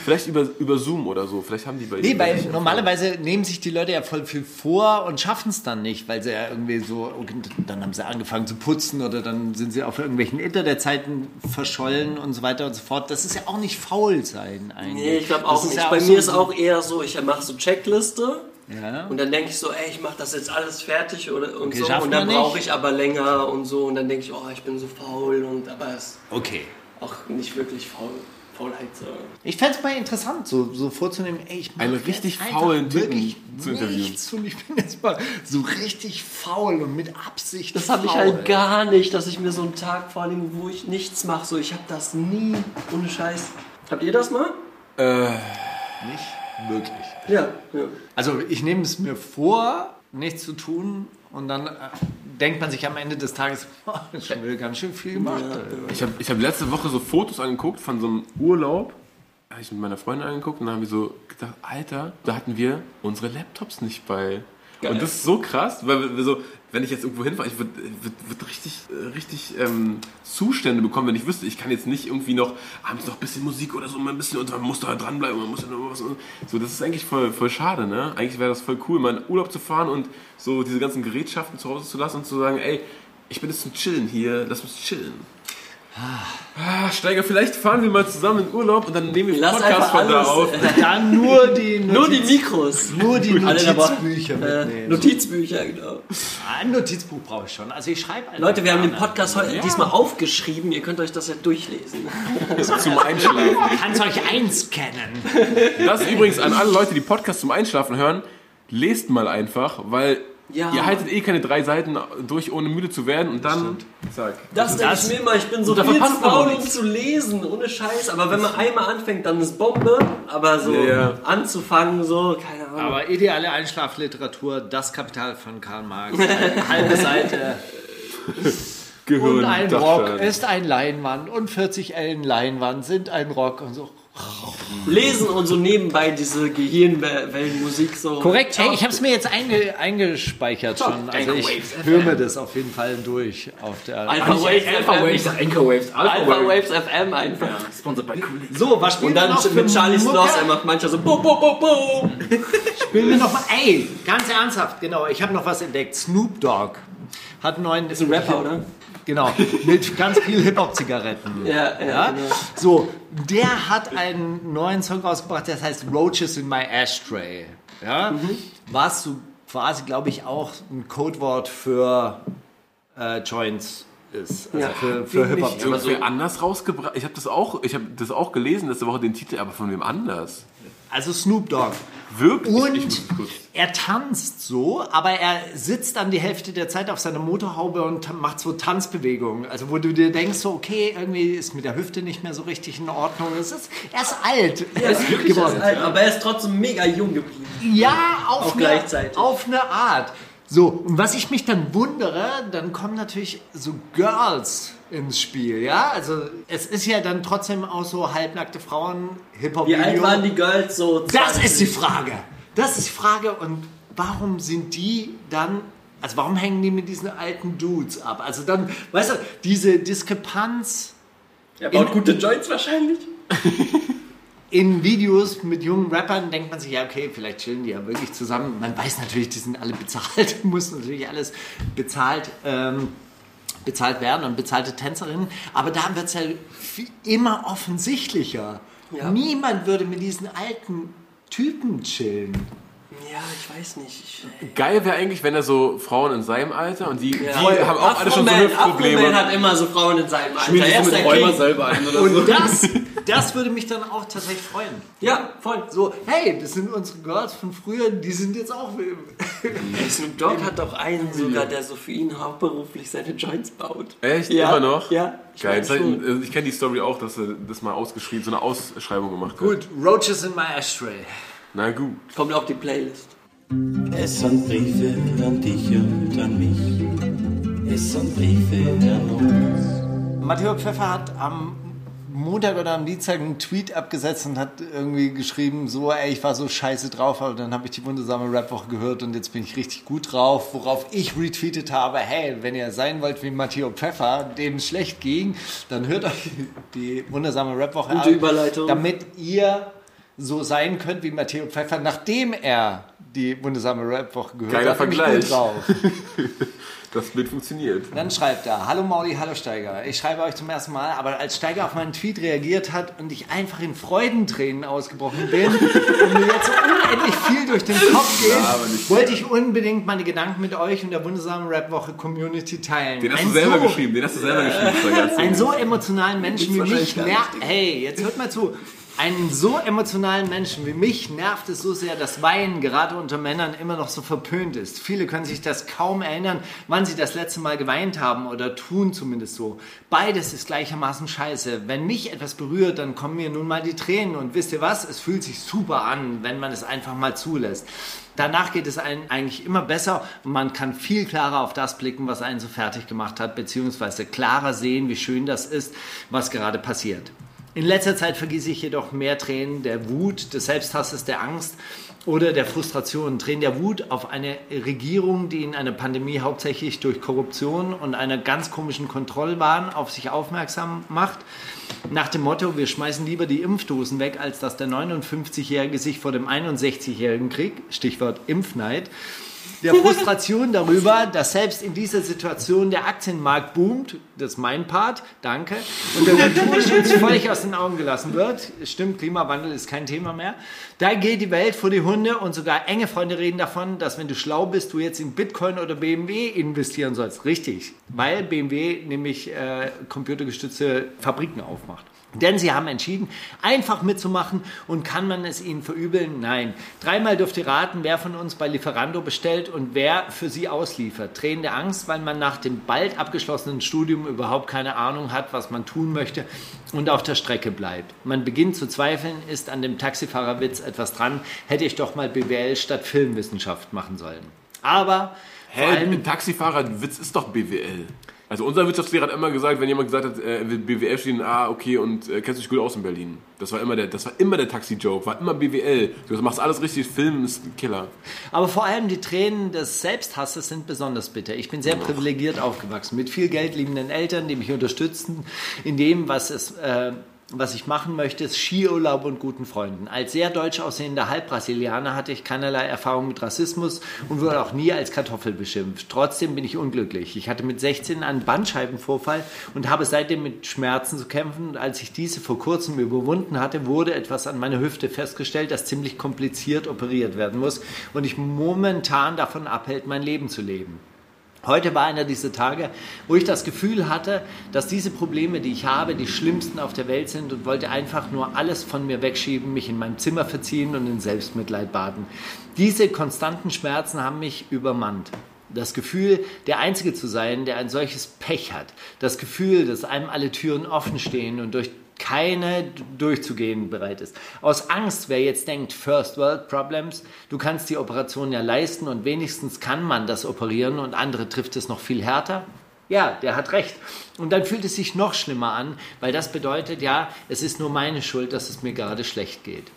Vielleicht über, über Zoom oder so. Vielleicht haben die bei Nee, weil normalerweise nehmen sich die Leute ja voll viel vor und schaffen es dann nicht, weil sie ja irgendwie so, okay, dann haben sie angefangen zu putzen oder dann sind sie auf irgendwelchen Internetzeiten verschollen und so weiter und so fort. Das ist ja auch nicht faul sein eigentlich. Nee, ich glaube auch nicht. ja Bei so- mir ist auch eher so, ich mache so Checkliste Ja. Und dann denke ich so, ey, ich mache das jetzt alles fertig oder, und Okay, so. Und dann brauche ich aber länger und so. Und dann denke ich, oh, ich bin so faul. Und aber es ist Okay. auch nicht wirklich faul, Faulheit. So. Ich fände es mal interessant, so, so vorzunehmen, ey, ich Einen richtig faulen Typen wirklich zu interviewen. nichts und ich bin jetzt mal so richtig faul und mit Absicht Das habe ich halt gar nicht, dass ich mir so einen Tag vornehme, wo ich nichts mache. So, ich habe das nie. Ohne Scheiß. Habt ihr das mal? Nicht wirklich. Ja. ja. Also ich nehme es mir vor, nichts zu tun und dann äh, denkt man sich am Ende des Tages, oh, schon wieder ganz schön viel gemacht. Ich habe ich hab letzte Woche so Fotos angeguckt von so einem Urlaub. Habe ich mit meiner Freundin angeguckt und dann haben wir so gedacht, Alter, da hatten wir unsere Laptops nicht bei. Und das ist so krass, weil wir so, wenn ich jetzt irgendwo hinfahre, ich würde würd, würd richtig, äh, richtig ähm, Zustände bekommen, wenn ich wüsste, ich kann jetzt nicht irgendwie noch abends noch ein bisschen Musik oder so, mal ein bisschen und man muss da dranbleiben, man muss ja noch was. und- So, das ist eigentlich voll, voll schade, ne? Eigentlich wäre das voll cool, mal in Urlaub zu fahren und so diese ganzen Gerätschaften zu Hause zu lassen und zu sagen, ey, ich bin jetzt zum Chillen hier, lass uns chillen. Ah, Steiger, vielleicht fahren wir mal zusammen in Urlaub und dann nehmen wir Lass Podcast von da auf. äh, Dann nur die, Nur die Notiz- Mikros. nur die. Notizbücher Äh, mitnehmen. Notizbücher, genau. Ein Notizbuch brauche ich schon. Also ich schreibe Leute, wir haben den. Podcast heute Ja. diesmal aufgeschrieben. Ihr könnt euch das ja durchlesen. Zum Einschlafen. Kannst euch einscannen. Das übrigens an alle Leute, die Podcast zum Einschlafen hören, lest mal einfach, weil Ja. ihr haltet eh keine drei Seiten durch, ohne müde zu werden und dann, zack. Das denke ich mir immer, ich bin so viel zu faul, um zu lesen, ohne Scheiß. Aber wenn man einmal anfängt, dann ist Bombe. Aber so Ja, ja. anzufangen, so, keine Ahnung. Aber ideale Einschlafliteratur, das Kapital von Karl Marx. Eine halbe Seite. Gehirn, Und ein Rock ist ein Leinwand und 40 Ellen Leinwand sind ein Rock und so. Lesen und so nebenbei diese Gehirnwellenmusik so. Korrekt, Ciao. ey, ich habe es mir jetzt einge eingespeichert schon. Also ich höre mir das auf jeden Fall durch auf der. Alpha Waves Alpha FM. Waves, Anchor Waves, Alpha, Alpha Waves. Waves FM einfach. Sponsored by Cool. So, was spielen Und dann noch mit Charlie? Sloss, er macht manchmal so boom, boom, boom, boom. Spielen wir noch mal, ey, ganz ernsthaft, genau, ich habe noch was entdeckt. Snoop Dogg hat einen neuen... Ist ein Rapper, oder? Genau, mit ganz viel Hip-Hop-Zigaretten. Ja, ja, Ja? genau. So, der hat einen neuen Song rausgebracht, der heißt Roaches in My Ashtray. Ja? Mhm. Was so quasi, glaube ich, auch ein Codewort für äh, Joints ist. Also Ja. für, für Hip-Hop. Nicht irgendwer anders rausgebracht. Ich habe das auch, ich habe das auch gelesen letzte Woche den Titel, aber von wem anders? Also Snoop Dogg. Wirklich? Und Ich er tanzt so, aber er sitzt dann die Hälfte der Zeit auf seiner Motorhaube und macht so Tanzbewegungen. Also wo du dir denkst, so, okay, irgendwie ist mit der Hüfte nicht mehr so richtig in Ordnung. Es ist, er ist alt. Er ist Wirklich geworden. alt, aber er ist trotzdem mega jung geblieben. Ja, auf, Auch eine, gleichzeitig. auf eine Art. So, und was ich mich dann wundere, dann kommen natürlich so Girls ins Spiel, ja? Also es ist ja dann trotzdem auch so halbnackte Frauen, hip hop Wie alt waren die Girls so? Das 20? ist die Frage. Das ist die Frage. Und warum sind die dann, also warum hängen die mit diesen alten Dudes ab? Also dann, weißt du, diese Diskrepanz Er baut gute Joints wahrscheinlich. in Videos mit jungen Rappern denkt man sich, ja, okay, vielleicht chillen die ja wirklich zusammen. Man weiß natürlich, die sind alle bezahlt, muss natürlich alles bezahlt, ähm, bezahlt werden und bezahlte Tänzerinnen. Aber da wird es ja immer offensichtlicher. Ja. Niemand würde mit diesen alten Typen chillen. Ja, ich weiß nicht. Ich, Geil wäre eigentlich, wenn er so Frauen in seinem Alter und die, ja. die haben auch alle schon so Hüftprobleme. Afro-Man hat immer so Frauen in seinem Alter. Schmiert Er sich ist so der mit Räuber selber ein oder so. Und das, das würde mich dann auch tatsächlich freuen. Ja, voll. So, hey, das sind unsere Girls von früher, die sind jetzt auch. Snoop Dogg hat doch einen sogar, der so für ihn hauptberuflich seine Joints baut. Echt? Ja, Immer noch? ja, ich Geil. schon. ich kenne die Story auch, dass er das mal ausgeschrieben, so eine Ausschreibung gemacht hat. Gut, Roaches in my ashtray. Na gut. Kommt auf die Playlist. Es sind Briefe an dich und an mich. Es sind Briefe an uns. Matteo Pfeffer hat am Montag oder am Dienstag einen Tweet abgesetzt und hat irgendwie geschrieben, so, ey, ich war so scheiße drauf, aber dann habe ich die wundersame Rap-Woche gehört und jetzt bin ich richtig gut drauf, worauf ich retweetet habe, hey, wenn ihr sein wollt wie Matteo Pfeffer, dem es schlecht ging, dann hört euch die wundersame Rap-Woche Überleitung. damit ihr so sein könnt wie Matteo Pfeffer, nachdem er die wundersame Rap-Woche gehört Geiler hat. Vergleich. Drauf. Das Bild funktioniert. Dann schreibt er, hallo Mauli, hallo Steiger. Ich schreibe euch zum ersten Mal, aber als Steiger auf meinen Tweet reagiert hat und ich einfach in Freudentränen ausgebrochen bin und mir jetzt unendlich viel durch den Kopf geht, wollte ich unbedingt meine Gedanken mit euch und der wundersamen Rap-Woche Community teilen. Den hast Ein du selber so- geschrieben, den hast du selber geschrieben. Steiger. Erzähl. einen so emotionalen Menschen wie mich nervt. Hey, jetzt hört mal zu. Einen so emotionalen Menschen wie mich nervt es so sehr, dass Weinen gerade unter Männern immer noch so verpönt ist. Viele können sich das kaum erinnern, wann sie das letzte Mal geweint haben oder tun zumindest so. Beides ist gleichermaßen scheiße. Wenn mich etwas berührt, dann kommen mir nun mal die Tränen. Und wisst ihr was? Es fühlt sich super an, wenn man es einfach mal zulässt. Danach geht es einem eigentlich immer besser und man kann viel klarer auf das blicken, was einen so fertig gemacht hat, beziehungsweise klarer sehen, wie schön das ist, was gerade passiert. In letzter Zeit vergieße ich jedoch mehr Tränen der Wut, des Selbsthasses, der Angst oder der Frustration. Tränen der Wut auf eine Regierung, die in einer Pandemie hauptsächlich durch Korruption und einer ganz komischen Kontrollwahn auf sich aufmerksam macht. Nach dem Motto, wir schmeißen lieber die Impfdosen weg, als dass der 59-Jährige sich vor dem 61-Jährigen kriegt. Stichwort Impfneid der Frustration darüber, dass selbst in dieser Situation der Aktienmarkt boomt, das ist mein Part, danke, und der Naturschutz völlig aus den Augen gelassen wird. Stimmt, Klimawandel ist kein Thema mehr. Da geht die Welt vor die Hunde und sogar enge Freunde reden davon, dass wenn du schlau bist, du jetzt in Bitcoin oder BMW investieren sollst. Richtig, weil BMW nämlich äh, computergestützte Fabriken aufmacht. Denn sie haben entschieden, einfach mitzumachen und kann man es ihnen verübeln? Nein. Dreimal dürft ihr raten, wer von uns bei Lieferando bestellt und wer für sie ausliefert. Tränen der Angst, weil man nach dem bald abgeschlossenen Studium überhaupt keine Ahnung hat, was man tun möchte und auf der Strecke bleibt. Man beginnt zu zweifeln, ist an dem Taxifahrerwitz etwas dran, hätte ich doch mal BWL statt Filmwissenschaft machen sollen. Aber Hä, allem ein Taxifahrer-Witz ist doch BWL. Also unser Wirtschaftslehrer hat immer gesagt, wenn jemand gesagt hat, äh, er will BWL studieren, ah, okay, und äh, kennst du dich gut aus in Berlin. Das war immer der, das war immer der Taxi-Joke, war immer BWL. Du machst alles richtig, Film ist ein Killer. Aber vor allem die Tränen des Selbsthasses sind besonders bitter. Ich bin sehr privilegiert aufgewachsen, mit viel Geld liebenden Eltern, die mich unterstützten in dem, was es... Äh, was ich machen möchte, ist Skiurlaub und guten Freunden. Als sehr deutsch aussehender Halbbrasilianer hatte ich keinerlei Erfahrung mit Rassismus und wurde auch nie als Kartoffel beschimpft. Trotzdem bin ich unglücklich. Ich hatte mit 16 einen Bandscheibenvorfall und habe seitdem mit Schmerzen zu kämpfen. Und als ich diese vor kurzem überwunden hatte, wurde etwas an meiner Hüfte festgestellt, das ziemlich kompliziert operiert werden muss und ich momentan davon abhält, mein Leben zu leben. Heute war einer dieser Tage, wo ich das Gefühl hatte, dass diese Probleme, die ich habe, die schlimmsten auf der Welt sind und wollte einfach nur alles von mir wegschieben, mich in meinem Zimmer verziehen und in Selbstmitleid baden. Diese konstanten Schmerzen haben mich übermannt. Das Gefühl, der Einzige zu sein, der ein solches Pech hat. Das Gefühl, dass einem alle Türen offen stehen und durch keine durchzugehen bereit ist. Aus Angst, wer jetzt denkt, First World Problems, du kannst die Operation ja leisten und wenigstens kann man das operieren und andere trifft es noch viel härter. Ja, der hat recht. Und dann fühlt es sich noch schlimmer an, weil das bedeutet, ja, es ist nur meine Schuld, dass es mir gerade schlecht geht.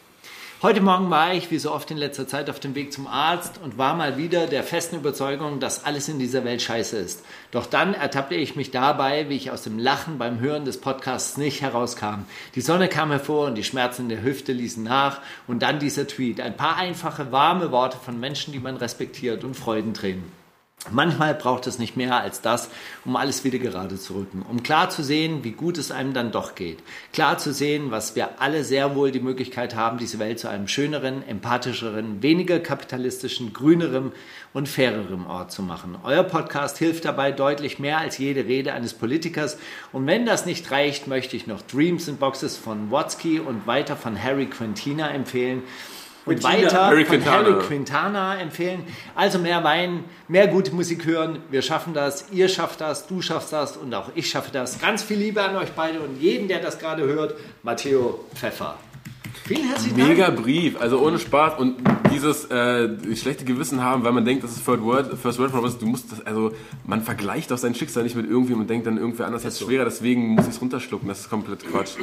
Heute Morgen war ich, wie so oft in letzter Zeit, auf dem Weg zum Arzt und war mal wieder der festen Überzeugung, dass alles in dieser Welt scheiße ist. Doch dann ertappte ich mich dabei, wie ich aus dem Lachen beim Hören des Podcasts nicht herauskam. Die Sonne kam hervor und die Schmerzen in der Hüfte ließen nach und dann dieser Tweet. Ein paar einfache, warme Worte von Menschen, die man respektiert und Freudentränen. Manchmal braucht es nicht mehr als das, um alles wieder gerade zu rücken, um klar zu sehen, wie gut es einem dann doch geht. Klar zu sehen, was wir alle sehr wohl die Möglichkeit haben, diese Welt zu einem schöneren, empathischeren, weniger kapitalistischen, grünerem und fairerem Ort zu machen. Euer Podcast hilft dabei deutlich mehr als jede Rede eines Politikers. Und wenn das nicht reicht, möchte ich noch Dreams in Boxes von Watsky und weiter von Harry Quintina empfehlen. Und weiter Harry von Quintana. Harry Quintana empfehlen. Also mehr Wein, mehr gute Musik hören. Wir schaffen das, ihr schafft das, du schaffst das und auch ich schaffe das. Ganz viel Liebe an euch beide und jeden, der das gerade hört. Matteo Pfeffer. Vielen herzlichen Dank. Mega Brief, also ohne Spaß und dieses äh, schlechte Gewissen haben, weil man denkt, das ist Third World, First World Problems, du musst das, also man vergleicht auch sein Schicksal nicht mit irgendwem und denkt dann irgendwer anders hat es schwerer, deswegen muss ich es runterschlucken, das ist komplett Quatsch.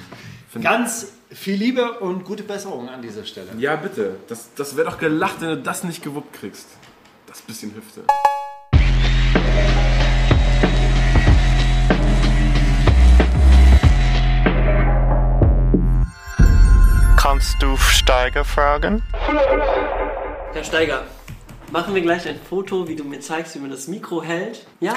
Ganz viel Liebe und gute Besserung an dieser Stelle. Ja, bitte, das, das wäre doch gelacht, wenn du das nicht gewuppt kriegst. Das bisschen Hüfte. Kannst du Steiger fragen? Herr Steiger, Machen wir gleich ein Foto, wie du mir zeigst, wie man das Mikro hält. Ja?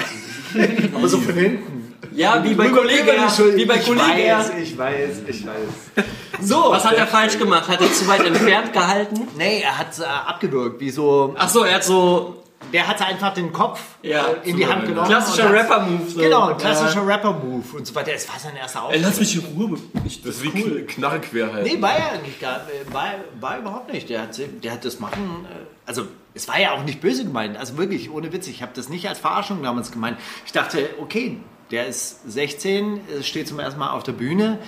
Aber so von hinten. Ja, wie bei Kollege. Wie bei ich Kollege. weiß, ich weiß, ich weiß. So. Was hat er falsch gemacht? Hat er zu weit entfernt gehalten? Nee, er hat äh, abgewürgt, wie so. Ach so, er hat so Der hat einfach den Kopf Ja, in die Hand genommen. klassischer Rapper-Move. So. Genau, klassischer Rapper-Move und so weiter. Es war sein erster Ey, Auftritt. lass mich in Ruhe. Ich, Das ist wie cool. Knarre quer halt. Nee, war er nicht gar, äh, war, war überhaupt nicht. Der hat, der hat das machen, äh, also es war ja auch nicht böse gemeint, also wirklich, ohne Witz. Ich habe das nicht als Verarschung damals gemeint. Ich dachte, okay, der ist 16, äh, steht zum ersten Mal auf der Bühne.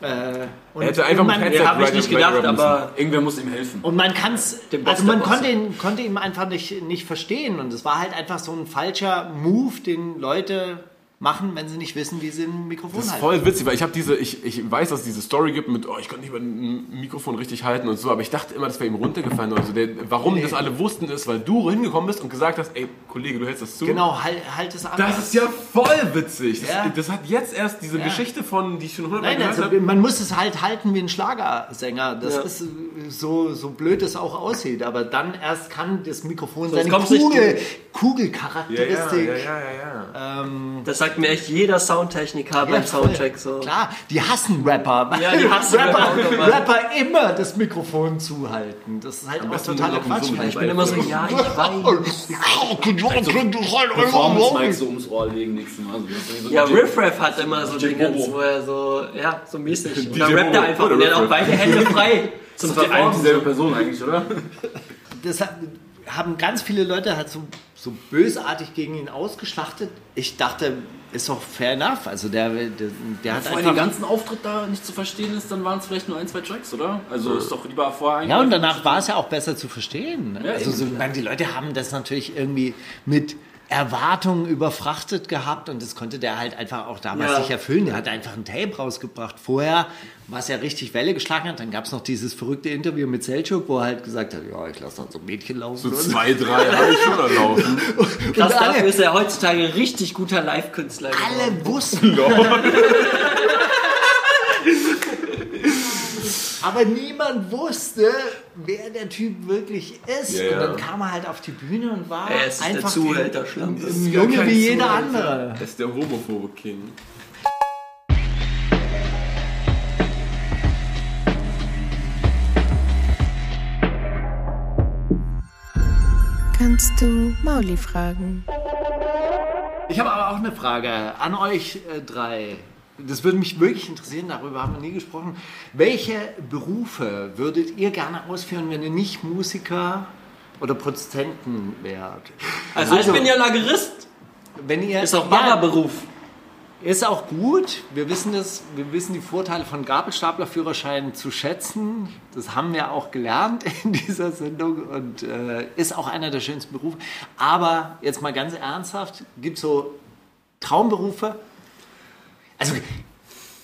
Äh, und, Er hätte einfach man, Headset hab ich nicht gedacht, aber Irgendwer muss ihm helfen. und man kann es, also man konnte ihn, konnte ihn einfach nicht, nicht verstehen. Und es war halt einfach so ein falscher Move, den Leute machen, wenn sie nicht wissen, wie sie ein Mikrofon Das ist halten. voll witzig, weil ich habe diese, ich, ich weiß, dass es diese Story gibt mit, oh, ich konnte nicht mal ein Mikrofon richtig halten und so, aber ich dachte immer, das wäre ihm runtergefallen oder so. Der, warum das alle wussten, ist, weil du hingekommen bist und gesagt hast, ey, Kollege, du hältst das zu. Genau, halt, halt es an. Das ist ja voll witzig. Das, Ja. das hat jetzt erst diese Geschichte von, die ich schon hundertmal Nein, gehört also habe. man muss es halt halten wie ein Schlagersänger. Das Ja. ist äh, so, so blöd es auch aussieht. Aber dann erst kann das Mikrofon Sonst seine Kugel, Ja, ja, Kugelcharakteristik. ja, ja, ja, ja. das sagt mir echt jeder Soundtechniker Ja, beim voll. Soundcheck so. Klar, die hassen Rapper. Ja, die hassen Rapper, Rapper auch. Rapper immer das Mikrofon zuhalten. Das ist halt auch besten totaler Quatsch. so Ich bin immer so, ja, ich weiß. Performance-Mic so ums Ohr legen nächstes Mal. So, das ist so Ja, Riff Raff hat immer so Dinge, Bobo. wo er so, ja, so mäßig. Und dann rappt er einfach und er hat auch beide Hände frei zum Das ist die ein und Performen. dieselbe Person eigentlich, oder? das haben ganz viele Leute halt so, so bösartig gegen ihn ausgeschlachtet. Ich dachte, ist doch fair enough. Also der, der, der hat Wenn den einfach... ganzen Auftritt da nicht zu verstehen ist, dann waren es vielleicht nur ein, zwei Tracks, oder? Also ist doch lieber vorher Ja, und danach war es ja auch besser zu verstehen. Ja, also so, nein, die Leute haben das natürlich irgendwie mit Erwartungen überfrachtet gehabt und das konnte der halt einfach auch damals Ja. nicht erfüllen. Der hat einfach ein Tape rausgebracht. Vorher, was ja richtig Welle geschlagen hat, dann gab es noch dieses verrückte Interview mit Selchuk, wo er halt gesagt hat, ja, ich lasse dann so Mädchen laufen. So zwei, drei habe ich schon erlaufen. Krass, Und alle- dafür ist er heutzutage richtig guter Live-Künstler alle wussten. Aber niemand wusste, wer der Typ wirklich ist. Ja. Und dann kam er halt auf die Bühne und war Er ist der einfach Zuhälter, Schlampe. ein Junge wie jeder Zuhälter. andere. Das ist der homophobe King. Kannst du Mauli fragen? Ich habe aber auch eine Frage an euch äh, drei. Das würde mich wirklich interessieren, darüber haben wir nie gesprochen. Welche Berufe würdet ihr gerne ausführen, wenn ihr nicht Musiker oder Produzenten wärt? Also, ich bin ja Lagerist. wenn ihr, Ist auch ja, Baba-Beruf. Ist auch gut. Wir wissen das. Wir wissen die Vorteile von Gabelstaplerführerscheinen zu schätzen. Das haben wir auch gelernt in dieser Sendung und äh, ist auch einer der schönsten Berufe. Aber jetzt mal ganz ernsthaft, gibt so Traumberufe? Also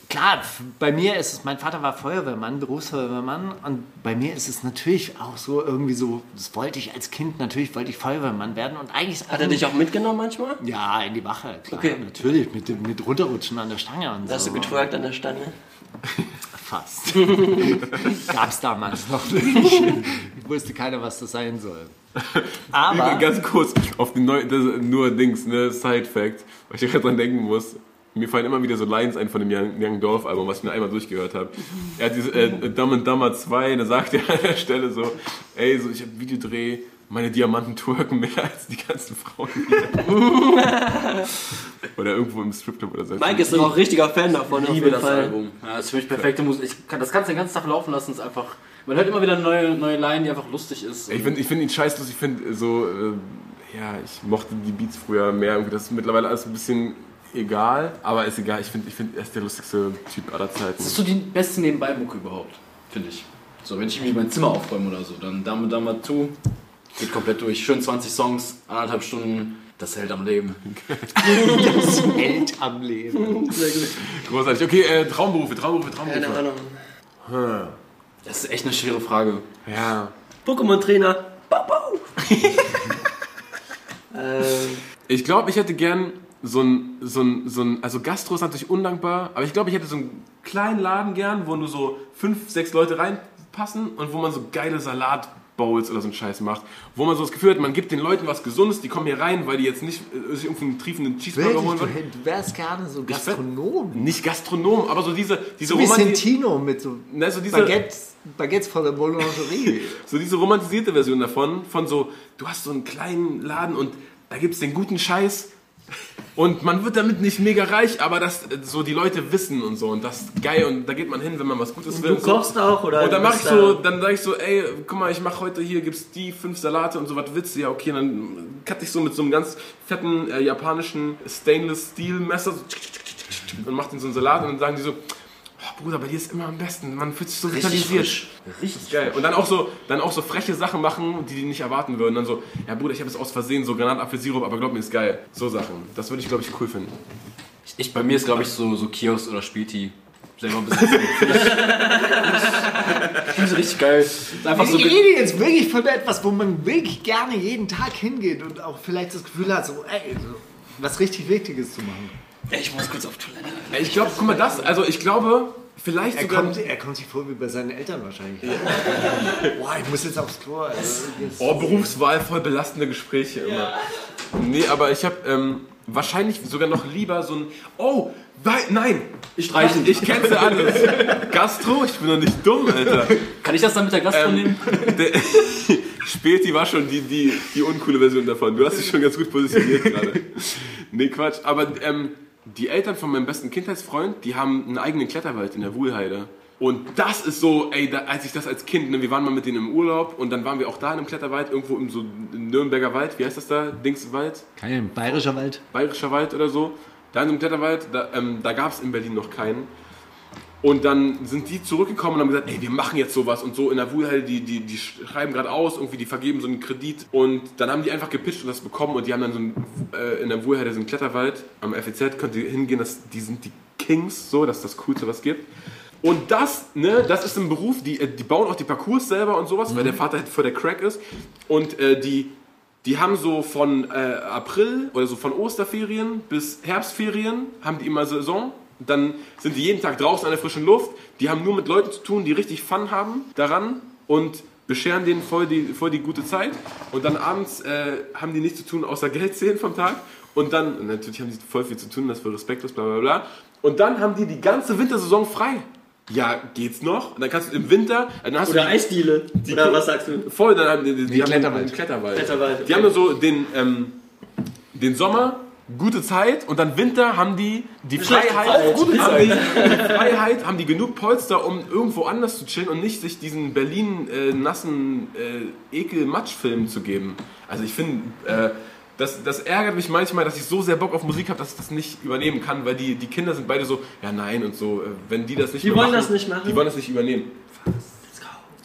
klar, bei mir ist es, mein Vater war Feuerwehrmann, Berufsfeuerwehrmann und bei mir ist es natürlich auch so irgendwie so, das wollte ich als Kind, natürlich wollte ich Feuerwehrmann werden und eigentlich Hat er dich auch mitgenommen manchmal? ja, in die Wache, klar, Okay. natürlich, mit, dem- mit runterrutschen an der Stange und hast so. du getwerkt an der Stange. Fast. Gab's damals noch nicht. Ich wusste keiner, was das sein soll. Aber, Ganz kurz, auf den neuen, das ist nur Dings, ne, Side-Fact, weil ich gerade dran denken muss. Mir fallen immer wieder so Lines ein von dem Young, Young Dolph Album, was ich mir einmal durchgehört habe. Er hat diese äh, Dumb and Dumber 2, da sagt er an der Stelle so, ey, so, ich habe Videodreh, meine Diamanten twerken mehr als die ganzen Frauen hier. oder irgendwo im Stripclub oder so. Mike ist auch richtiger Fan davon, auf liebe jeden das Fall. Album. Ja, das ist für mich perfekte Musik. Ich kann, das kannst du den ganzen Tag laufen lassen. Ist einfach, man hört immer wieder eine neue, neue Line, die einfach lustig ist. Ich finde ich find ihn scheißlos, ich finde so, äh, ja, ich mochte die Beats früher mehr, das ist mittlerweile alles ein bisschen egal, aber ist egal, ich finde, ich find, er ist der lustigste Typ aller Zeiten. das ist so die beste Nebenbei-Mucke überhaupt, finde ich. So, wenn ich irgendwie mein Zimmer aufräume oder so, dann Dame Dame zu, geht komplett durch. Schön 20 Songs, anderthalb Stunden, das hält am Leben. das hält am Leben. Großartig. Okay, äh, Traumberufe, Traumberufe, Traumberufe. Keine Ahnung. Das ist echt eine schwere Frage. Ja. Pokémon-Trainer. Babau. ähm, Ich glaube, ich hätte gern so ein, so ein, so ein, also Gastro ist natürlich undankbar, aber ich glaube, ich hätte so einen kleinen Laden gern, wo nur so fünf, sechs Leute reinpassen und wo man so geile Salatbar Bowls oder so einen Scheiß macht, wo man so das Gefühl hat, man gibt den Leuten was Gesundes, die kommen hier rein, weil die jetzt nicht äh, sich irgendeinen triefenden Cheeseburger Wirklich, holen du, wollen. du wärst gerne so Gastronom. Nicht Gastronom, aber so diese, diese So Sentino mit so, Ne, so diese- Baguettes, Baguettes von der Boulangerie. So diese romantisierte Version davon, von so, du hast so einen kleinen Laden und da gibt es den guten Scheiß und man wird damit nicht mega reich, aber das so die Leute wissen und so und das ist geil und da geht man hin, wenn man was Gutes Und will. du so. kochst auch, oder Und dann mach ich so, da- dann sag ich so, ey, guck mal, ich mache heute hier gibt's die fünf Salate und so was willst du? Ja, okay, dann cut ich so mit so einem ganz fetten äh, japanischen Stainless Steel Messer so und mach den so einen Salat und dann sagen die so Oh, Bruder, bei dir ist immer am besten. Man fühlt sich so Richtig vitalisiert. frisch. Richtig geil. Und dann auch so, dann auch so freche Sachen machen, die die nicht erwarten würden. Dann so, ja Bruder, ich habe jetzt aus Versehen so Granatapfelsirup, aber glaub mir, ist geil. So Sachen. Das würde ich, glaube ich, cool finden. Ich, bei mir ist, glaube ich, so, so Kiosk oder Späti. Selber besitzen. Finde ich, find ich richtig geil. Ist Einfach so ich rede jetzt wirklich von etwas, wo man wirklich gerne jeden Tag hingeht und auch vielleicht das Gefühl hat, so, ey, so was richtig Wichtiges zu machen. Ich muss kurz auf Toilette. Ich glaube, guck mal, das, also ich glaube, vielleicht Er sogar. kommt, er kommt sich vor wie bei seinen Eltern wahrscheinlich. Boah, ich muss jetzt aufs Klo. Also, jetzt- Oh, Berufswahl, voll belastende Gespräche immer. Nee, aber ich habe ähm, wahrscheinlich sogar noch lieber so ein. Oh, nein! Ich Streichen. Ich kenn's ja alles. Gastro, ich bin doch nicht dumm, Alter. Kann ich das dann mit der Gastro Ähm, nehmen? Der, Späti war schon die, die, die uncoole Version davon. Du hast dich schon ganz gut positioniert gerade. Nee, Quatsch. Aber ähm, die Eltern von meinem besten Kindheitsfreund, die haben einen eigenen Kletterwald in der Wuhlheide. Und das ist so, ey, da, als ich das als Kind, ne, wir waren mal mit denen im Urlaub und dann waren wir auch da in einem Kletterwald, irgendwo im so Nürnberger Wald, wie heißt das da? Dingswald? Kein bayerischer Wald. Bayerischer Wald oder so. Da in einem Kletterwald, da, ähm, da gab es in Berlin noch keinen. Und dann sind die zurückgekommen und haben gesagt, ey, wir machen jetzt sowas und so in der Wuhlhalle, die, die, die schreiben gerade aus, irgendwie, die vergeben so einen Kredit. Und dann haben die einfach gepitcht und das bekommen und die haben dann so ein, äh, in der Wuhlhalle so einen Kletterwald. Am FEZ könnt ihr hingehen, das, die sind die Kings, so, das ist das Coolste, was es gibt. Und das, ne, das ist ein Beruf, die, äh, die bauen auch die Parcours selber und sowas, weil der Vater halt vor der Crack ist. Und äh, die, die haben so von äh, April oder so von Osterferien bis Herbstferien haben die immer Saison. Dann sind die jeden Tag draußen an der frischen Luft. Die haben nur mit Leuten zu tun, die richtig Fun haben daran und bescheren denen voll die, voll die gute Zeit. Und dann abends äh, haben die nichts zu tun, außer Geld sehen vom Tag. Und dann, und natürlich haben die voll viel zu tun, das ist voll respektlos, bla bla bla. Und dann haben die die ganze Wintersaison frei. Ja, geht's noch? Und dann kannst du im Winter, dann hast Oder du Eisdiele. die Oder was sagst du? Voll, dann haben die, die, die haben Kletterwald. einen Kletterwald. Kletterwald, Die okay. haben dann so den, ähm, den Sommer, gute Zeit und dann Winter haben die die Freiheit. Haben die, die Freiheit, haben die genug Polster, um irgendwo anders zu chillen und nicht sich diesen Berlin äh, nassen äh, Ekel-Matsch-Film zu geben. Also ich finde, äh, das, das ärgert mich manchmal, dass ich so sehr Bock auf Musik habe, dass ich das nicht übernehmen kann, weil die, die Kinder sind beide so, ja nein und so, äh, wenn die das nicht Die wollen machen, das nicht machen? Die wollen das nicht übernehmen.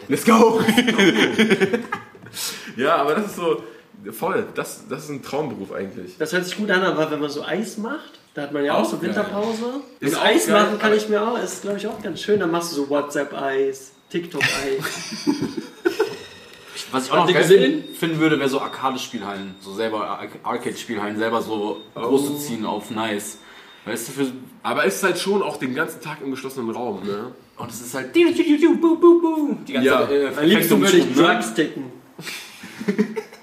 Let's go! ja, aber das ist so voll. Das, das ist ein Traumberuf eigentlich. Das hört sich gut an, aber wenn man so Eis macht, da hat man ja auch, Auch so geil. Winterpause. Ist Eis geil, machen kann ich mir auch, ist glaube ich auch ganz schön. Dann machst du so WhatsApp-Eis, TikTok-Eis. Was ich auch noch Habt geil gesehen? finden, finden würde, wäre so Arcade-Spielhallen. So selber Ar- Arcade-Spielhallen selber so groß zu ziehen auf nice. Weißt du, für, Aber es ist halt schon auch den ganzen Tag im geschlossenen Raum, ne? und es ist halt die ganze Ja. äh, Am liebsten würde ich ne? Drugs ticken.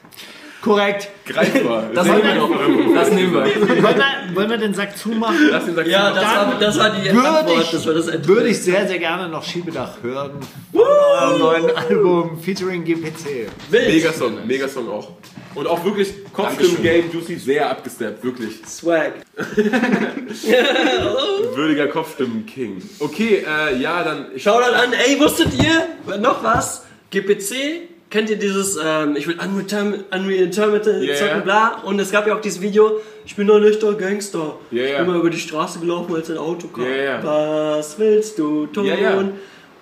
Korrekt. Greifbar. Das nehmen wir noch. Das nehmen wir. Wollen wir, wollen wir den Sack zumachen? Lass den Sack Ja, das war, das war die Würde Antwort. Das war das ich, würde ich sehr, sehr gerne noch Schiebedach hören. Von eurem neuen Album featuring GPC. Megasong, Megasong auch. Und auch wirklich Kopfstimmen-Game, Juicy, sehr abgesteppt, wirklich. Swag. Würdiger Kopfstimmen-King. Okay, äh, ja, dann. Ich, Schau dann an, ey, wusstet ihr noch was? GPC, kennt ihr dieses, ähm, ich will Unreal Term- Unreal Intermittent Ja, zocken, ja. bla. Und es gab ja auch dieses Video, ich bin doch nicht der Gangster. Ja, Ich ja. bin mal über die Straße gelaufen, als ein Auto kam. Ja, ja. Was willst du tun? Ja, ja.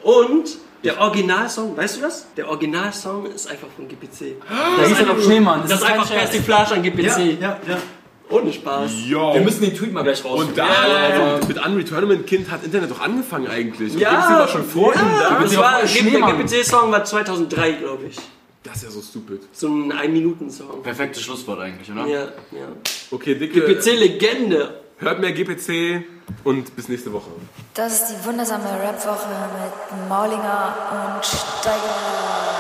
Und der Originalsong, weißt du das? Der Originalsong ist einfach von GPC. Da hieß er doch Schneemann. Das ist kein einfach. Persiflage an GPC. Ja, ja. Ohne Spaß. ja. Wir müssen den Tweet mal gleich raus. und da, also, mit Unreal Tournament Kind hat Internet doch angefangen eigentlich. Und Ja, GPC war schon vor ihm da. Das war, der. GPC-Song war 2003, glaube ich. Das ist ja so stupid. So ein Ein-Minuten-Song. Perfektes Schlusswort eigentlich, oder? Ja, ja. Okay, dicke. GPC-Legende. Hört mehr GPC und bis nächste Woche. Das ist die wundersame Rap-Woche mit Maulinger und Steiger.